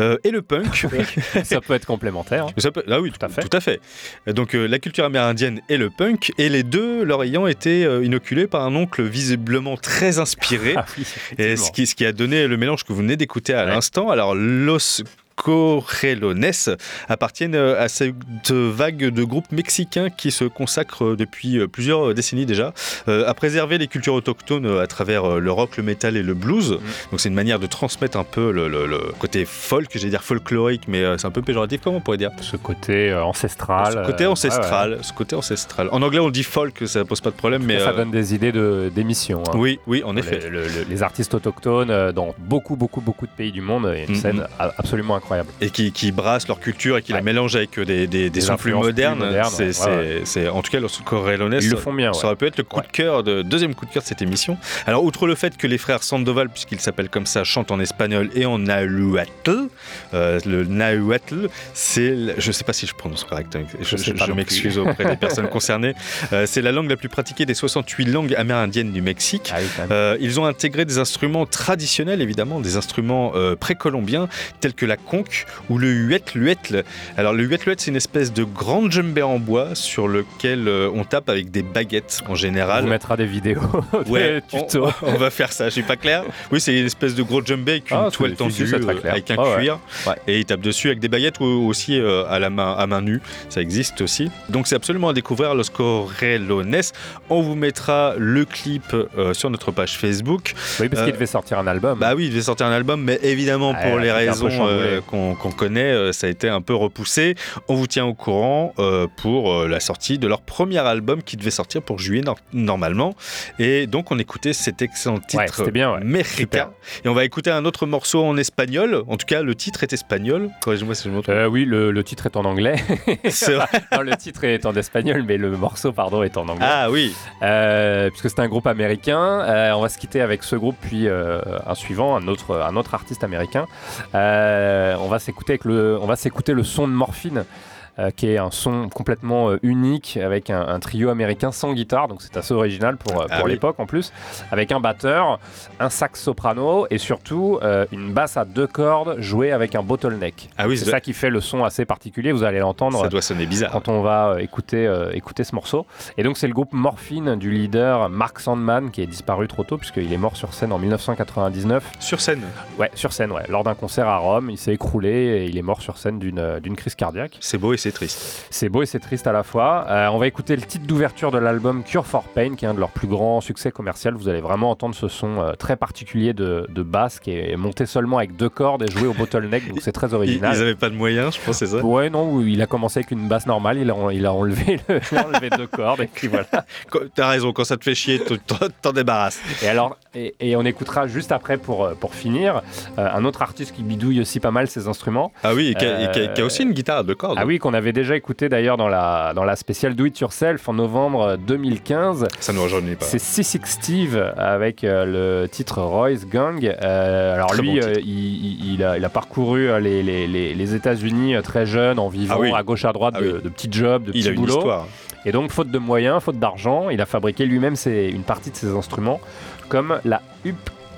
B: euh, et le punk.
A: Ça peut être complémentaire. hein.
B: Ça peut- ah oui,
A: Tout à fait.
B: Tout à fait. Donc, la culture amérindienne et le punk, et les deux leur ayant été inoculés par un oncle visiblement très inspiré,
A: Ah oui,
B: et ce qui, ce qui a donné le mélange que vous venez d'écouter à
A: Ouais.
B: l'instant. Alors, Los Correlones appartiennent euh, à cette vague de groupes mexicains qui se consacrent euh, depuis euh, plusieurs décennies déjà à préserver les cultures autochtones à travers le rock, le métal et le blues.
A: Mm.
B: Donc c'est une manière de transmettre un peu le, le- le côté folk, j'allais dire folklorique, mais c'est un peu péjoratif, comment on pourrait dire?
A: Ce côté ancestral.
B: Ce côté ancestral, ce côté ancestral. En anglais on dit folk, ça pose pas de problème, mais
A: Ça
B: euh,
A: donne des idées de- d'émissions. hein.
B: oui, oui, en effet.
A: Le- le- le- les artistes autochtones dans beaucoup, beaucoup, beaucoup de pays du monde, il y a une
B: Mhm.
A: scène a- absolument incroyable. Incroyable.
B: et qui, qui brassent leur culture et qui la
A: Ouais.
B: mélangent avec euh, des, des, des modernes.
A: modernes,
B: C'est,
A: ouais, ouais.
B: en tout cas, Los Corralones,
A: Ils le font bien,
B: ça aurait pu être le coup de cœur, de, deuxième coup de cœur de cette émission. Alors, outre le fait que les frères Sandoval, puisqu'ils s'appellent comme ça, chantent en espagnol et en nahuatl, euh, le nahuatl, c'est, je sais pas si je prononce correct, hein, je, m'excuse auprès des personnes concernées. Euh, c'est la langue la plus pratiquée des 68 langues amérindiennes du Mexique.
A: Ah oui.
B: Euh, ils ont intégré des instruments traditionnels, évidemment, des instruments précolombiens, tels que la conque ou le huet-luetl. Alors, le huet-luetl, c'est une espèce de grande djembé en bois sur lequel euh, on tape avec des baguettes en
A: on
B: général.
A: vous mettra des vidéos,
B: Ouais,
A: des
B: on,
A: tutos.
B: on va faire ça, je suis pas clair. Oui, c'est une espèce de gros djembé avec une
A: Ah,
B: toile tendue, euh, avec un cuir,
A: Ouais.
B: et ils tapent dessus avec des baguettes ou aussi euh, à la main, à main nue. Ça existe aussi. Donc c'est absolument à découvrir Los Correlones. On vous mettra le clip euh, sur notre page Facebook.
A: Oui, parce qu'il devait sortir un album.
B: Bah oui, il devait sortir un album, mais évidemment,
A: Ah,
B: pour les raisons euh, qu'on connaît, euh, ça a été un peu repoussé. On vous tient au courant euh, pour euh, la sortie de leur premier album qui devait sortir pour juillet nor- normalement. Et donc, on écoutait cet excellent titre,
A: Ouais, c'était bien, ouais.
B: Mexica. Et on va écouter un autre morceau en espagnol. En tout cas, le titre est espagnol. Corrige-moi si je me trompe.
A: Euh, oui, le, le titre est en anglais.
B: C'est vrai.
A: non, le titre est en espagnol, mais le morceau, pardon, est en anglais.
B: Ah oui.
A: Euh, puisque c'est un groupe américain. Euh, on va se quitter avec ce groupe, puis un suivant, un autre, un autre artiste américain. On va s'écouter le son de Morphine. Euh, qui est un son complètement euh, unique avec un, un trio américain sans guitare, donc c'est assez original pour, euh,
B: Ah oui.
A: l'époque en plus, avec un batteur, un sax soprano et surtout une basse à deux cordes jouée avec un bottleneck.
B: Ah oui,
A: c'est
B: ça-
A: qui fait le son assez particulier, vous allez l'entendre
B: Ça doit sonner bizarre.
A: quand on va écouter, écouter ce morceau. Et donc c'est le groupe Morphine du leader Mark Sandman qui est disparu trop tôt puisqu'il est mort sur scène en 1999.
B: Sur scène.
A: Ouais, sur scène, ouais. Lors d'un concert à Rome, il s'est écroulé et il est mort sur scène d'une crise cardiaque.
B: C'est beau et c'est triste.
A: C'est beau et c'est triste à la fois. Euh, on va écouter le titre d'ouverture de l'album Cure for Pain, qui est un de leurs plus grands succès commerciaux. Vous allez vraiment entendre ce son euh, très particulier de, de basse qui est monté seulement avec deux cordes et joué au bottleneck, donc c'est très original.
B: ils avaient pas de moyens, je pense, c'est ça?
A: Ouais, non, il a commencé avec une basse normale, il a, il a, enlevé, le- il a enlevé deux cordes, et puis voilà.
B: T'as raison, quand ça te fait chier, t'en débarrasses.
A: Et alors, et, et on écoutera juste après, pour, euh, pour finir, euh, un autre artiste qui bidouille aussi pas mal ses instruments.
B: Ah oui, qui a, qui a- qui a aussi une guitare à deux cordes.
A: Ah oui, qu'on avait déjà écouté d'ailleurs dans la, dans la spéciale Do It Yourself en novembre 2015.
B: Ça ne rajeunit pas.
A: C'est C6 Steve avec euh, le titre Roy's Gang. Euh, alors
B: Très
A: lui,
B: bon
A: euh, il, il- il a, il a parcouru euh, les, les, les, les États-Unis euh, très jeune en vivant
B: Ah oui.
A: à gauche à droite
B: Ah
A: de,
B: oui.
A: de petits jobs, de petits boulots. Et donc, faute de moyens, faute d'argent, il a fabriqué lui-même une partie de ses instruments, comme la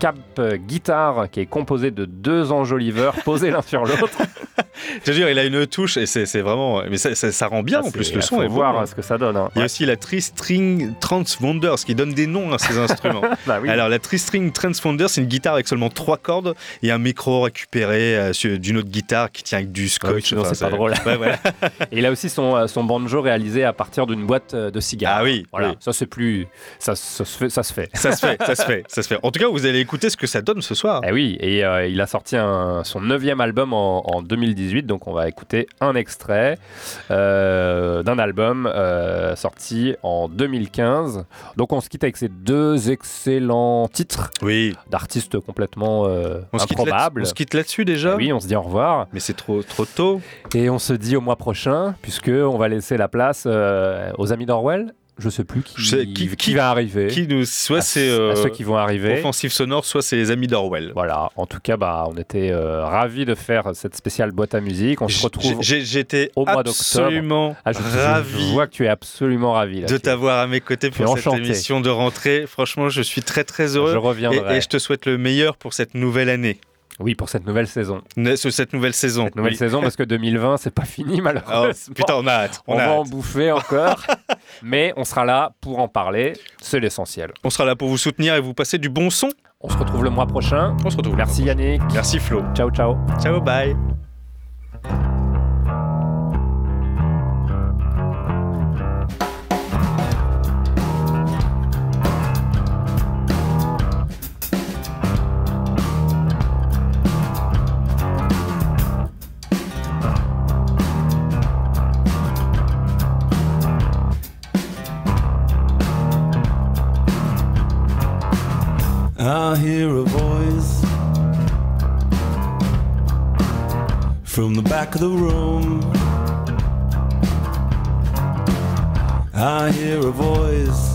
A: Hubcap Guitar, qui est composée de deux enjoliveurs posés l'un sur l'autre.
B: Je te jure, il a une touche et c'est vraiment. Mais ça, ça- ça rend bien
A: Ah,
B: en plus,
A: c'est-
B: le son
A: faut
B: est
A: voir
B: bon.
A: hein, ce que ça donne. hein.
B: Il y a
A: Ouais.
B: aussi la Tri-String Transfonder, ce qui donne des noms à ces instruments.
A: Bah oui.
B: Alors, la Tri-String Transfonder, c'est une guitare avec seulement trois cordes et un micro récupéré euh, d'une autre guitare qui tient avec du
A: Ah
B: scotch.
A: sinon,
B: Enfin,
A: c'est pas drôle.
B: Ouais, voilà.
A: Et il a aussi son, euh, son banjo réalisé à partir d'une boîte euh, de cigares.
B: Ah oui,
A: Voilà,
B: oui.
A: ça c'est plus. Ça, ça se fait. Ça se fait.
B: Ça se fait, ça se fait, ça se fait. En tout cas, vous allez écouter ce que ça donne ce soir.
A: Eh oui, et euh, il a sorti un- son neuvième album en, en 2018, donc on va écouter un extrait euh, d'un album euh, sorti en 2015. Donc on se quitte avec ces deux excellents titres
B: Oui.
A: d'artistes complètement
B: se
A: improbables.
B: on se quitte là-dessus déjà
A: Oui, on se dit au revoir.
B: Mais c'est trop, trop tôt.
A: Et on se dit au mois prochain, puisque on va laisser la place aux amis d'Orwell. Je sais plus qui,
B: Je sais- qui-
A: qui
B: qui-
A: va arriver.
B: Qui nous, soit c'est euh,
A: ceux qui vont arriver.
B: Offensive Sonore, soit c'est les amis d'Orwell.
A: Voilà, en tout cas, bah, on était euh, ravis de faire cette spéciale boîte à musique. On se retrouve
B: J'étais
A: au mois d'octobre.
B: absolument
A: Ah, je, je
B: ravi
A: vois que tu es absolument ravi. là,
B: de t'avoir à mes côtés pour cette
A: enchanté.
B: émission de rentrée. Franchement, je suis très très heureux.
A: Je
B: Et,
A: reviendrai.
B: et je te souhaite le meilleur pour cette nouvelle année,
A: Oui, pour cette nouvelle saison.
B: Cette nouvelle saison.
A: Cette nouvelle
B: Oui.
A: saison, parce que 2020, c'est pas fini,
B: Oh,
A: malheureusement.
B: putain, on a hâte.
A: on
B: On, a
A: va en bouffer encore. mais on sera là pour en parler. C'est l'essentiel.
B: On sera là pour vous soutenir et vous passer du bon son.
A: On se retrouve le mois prochain.
B: On se retrouve.
A: Merci Yannick.
B: Merci Flo.
A: Ciao, ciao.
B: Ciao, bye.
H: I hear a voice from the back of the room. I hear a voice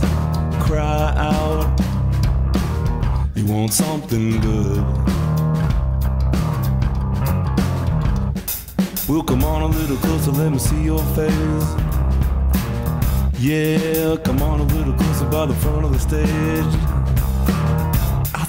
H: cry out, You want something good? Well, come on a little closer, let me see your face. Yeah, come on a little closer by the front of the stage.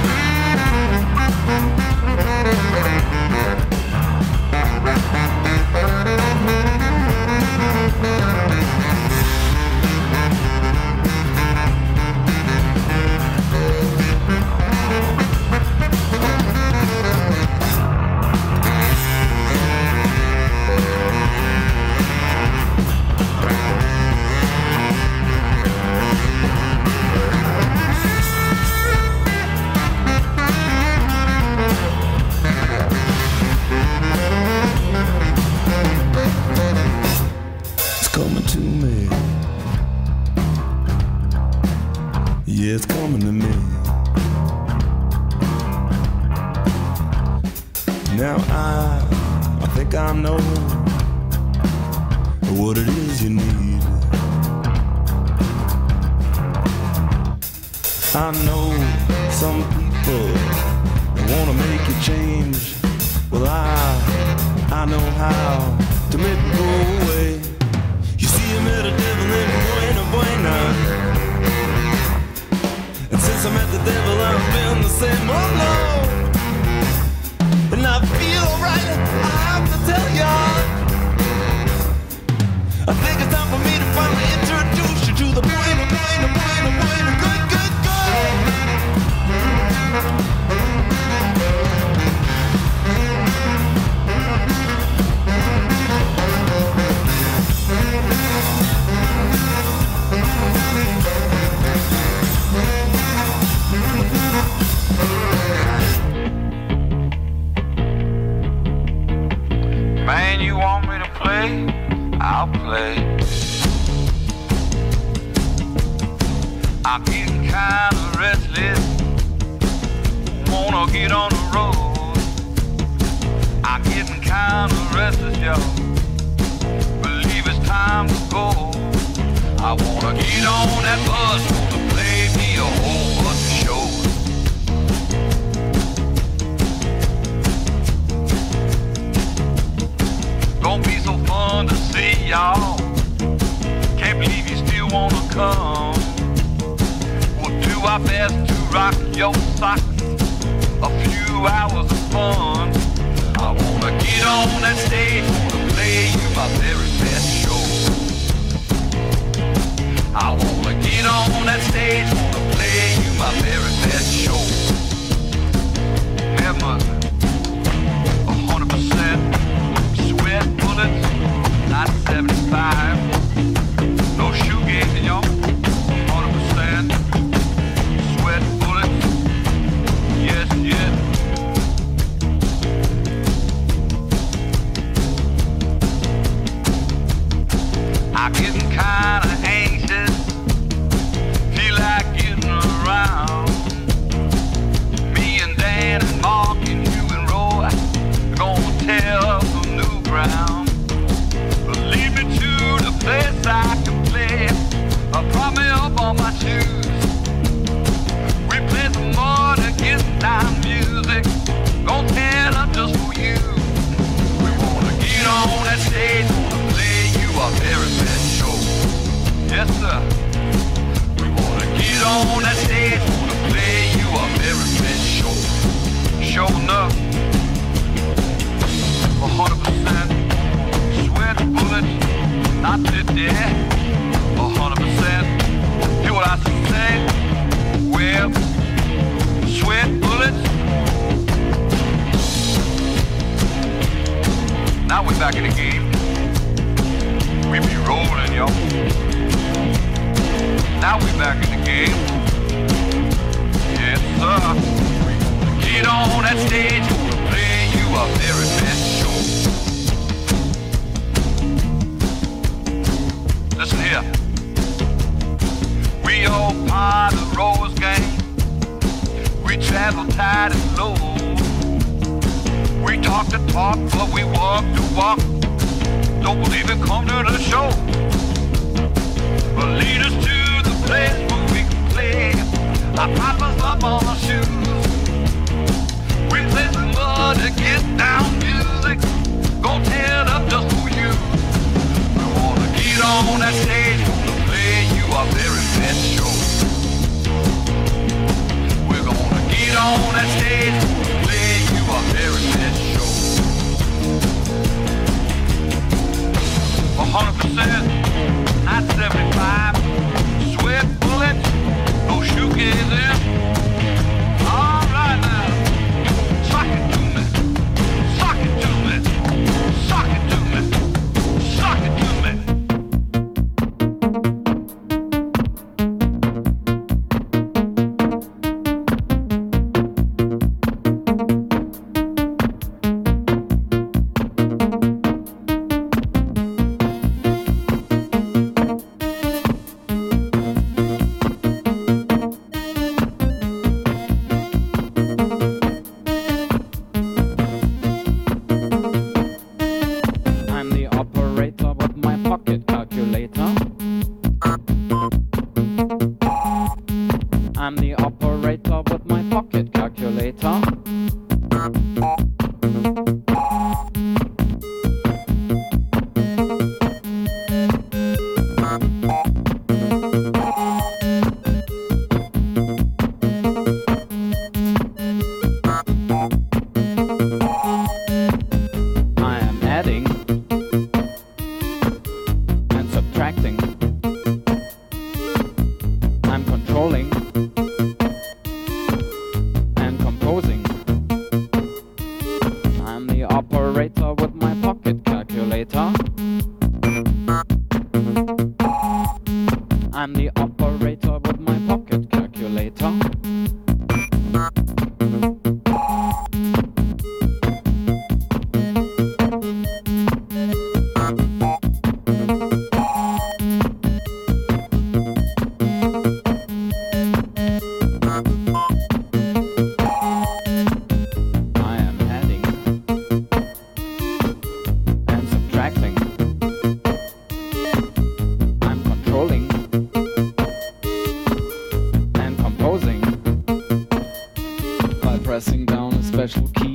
H: good, I know what it is you need. I know some people wanna make you change. Well, I, I know how to make it go away. You see, I met a devil named Buena Buena. And since I met the devil, I've been the same. Oh no! I feel alright, I have to tell ya. I think it's time for me to finally introduce you to the Buena Buena Buena Buena
B: special key.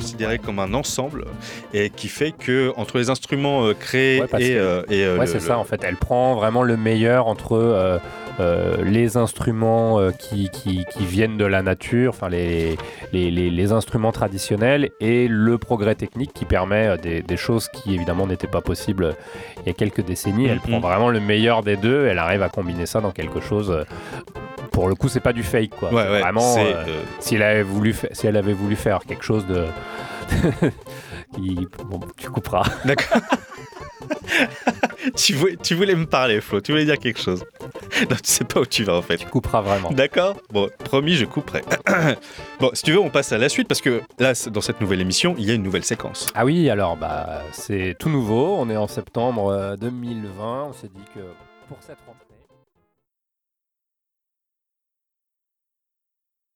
B: Considéré comme un ensemble et qui fait que entre les instruments euh, créés
A: Ouais,
B: et,
A: que-
B: euh, et, euh,
A: ouais, c'est
B: le-
A: ça en fait. Elle prend vraiment le meilleur entre euh, les instruments euh, qui, qui- qui viennent de la nature, enfin les, les, les- les instruments traditionnels et le progrès technique qui permet des, des choses qui évidemment n'étaient pas possibles il y a quelques décennies. Elle
B: Mhm.
A: prend vraiment le meilleur des deux. Elle arrive à combiner ça dans quelque chose. Euh, pour le coup, c'est pas du fake quoi.
B: Ouais,
A: C'est
B: ouais,
A: vraiment. euh,
B: euh,
A: si elle avait voulu, fa- si elle avait voulu faire quelque chose de qui, bon, tu couperas.
B: D'accord. tu, voulais, tu voulais me parler, Flo, tu voulais dire quelque chose. Non, tu sais pas où tu vas en fait. Tu
A: couperas vraiment.
B: D'accord Bon, promis, je couperai. bon, si tu veux, on passe à la suite parce que là, dans cette nouvelle émission, il y a une nouvelle séquence.
A: Ah oui, alors bah c'est tout nouveau. On est en septembre euh, 2020. On s'est dit que pour cette rentrée.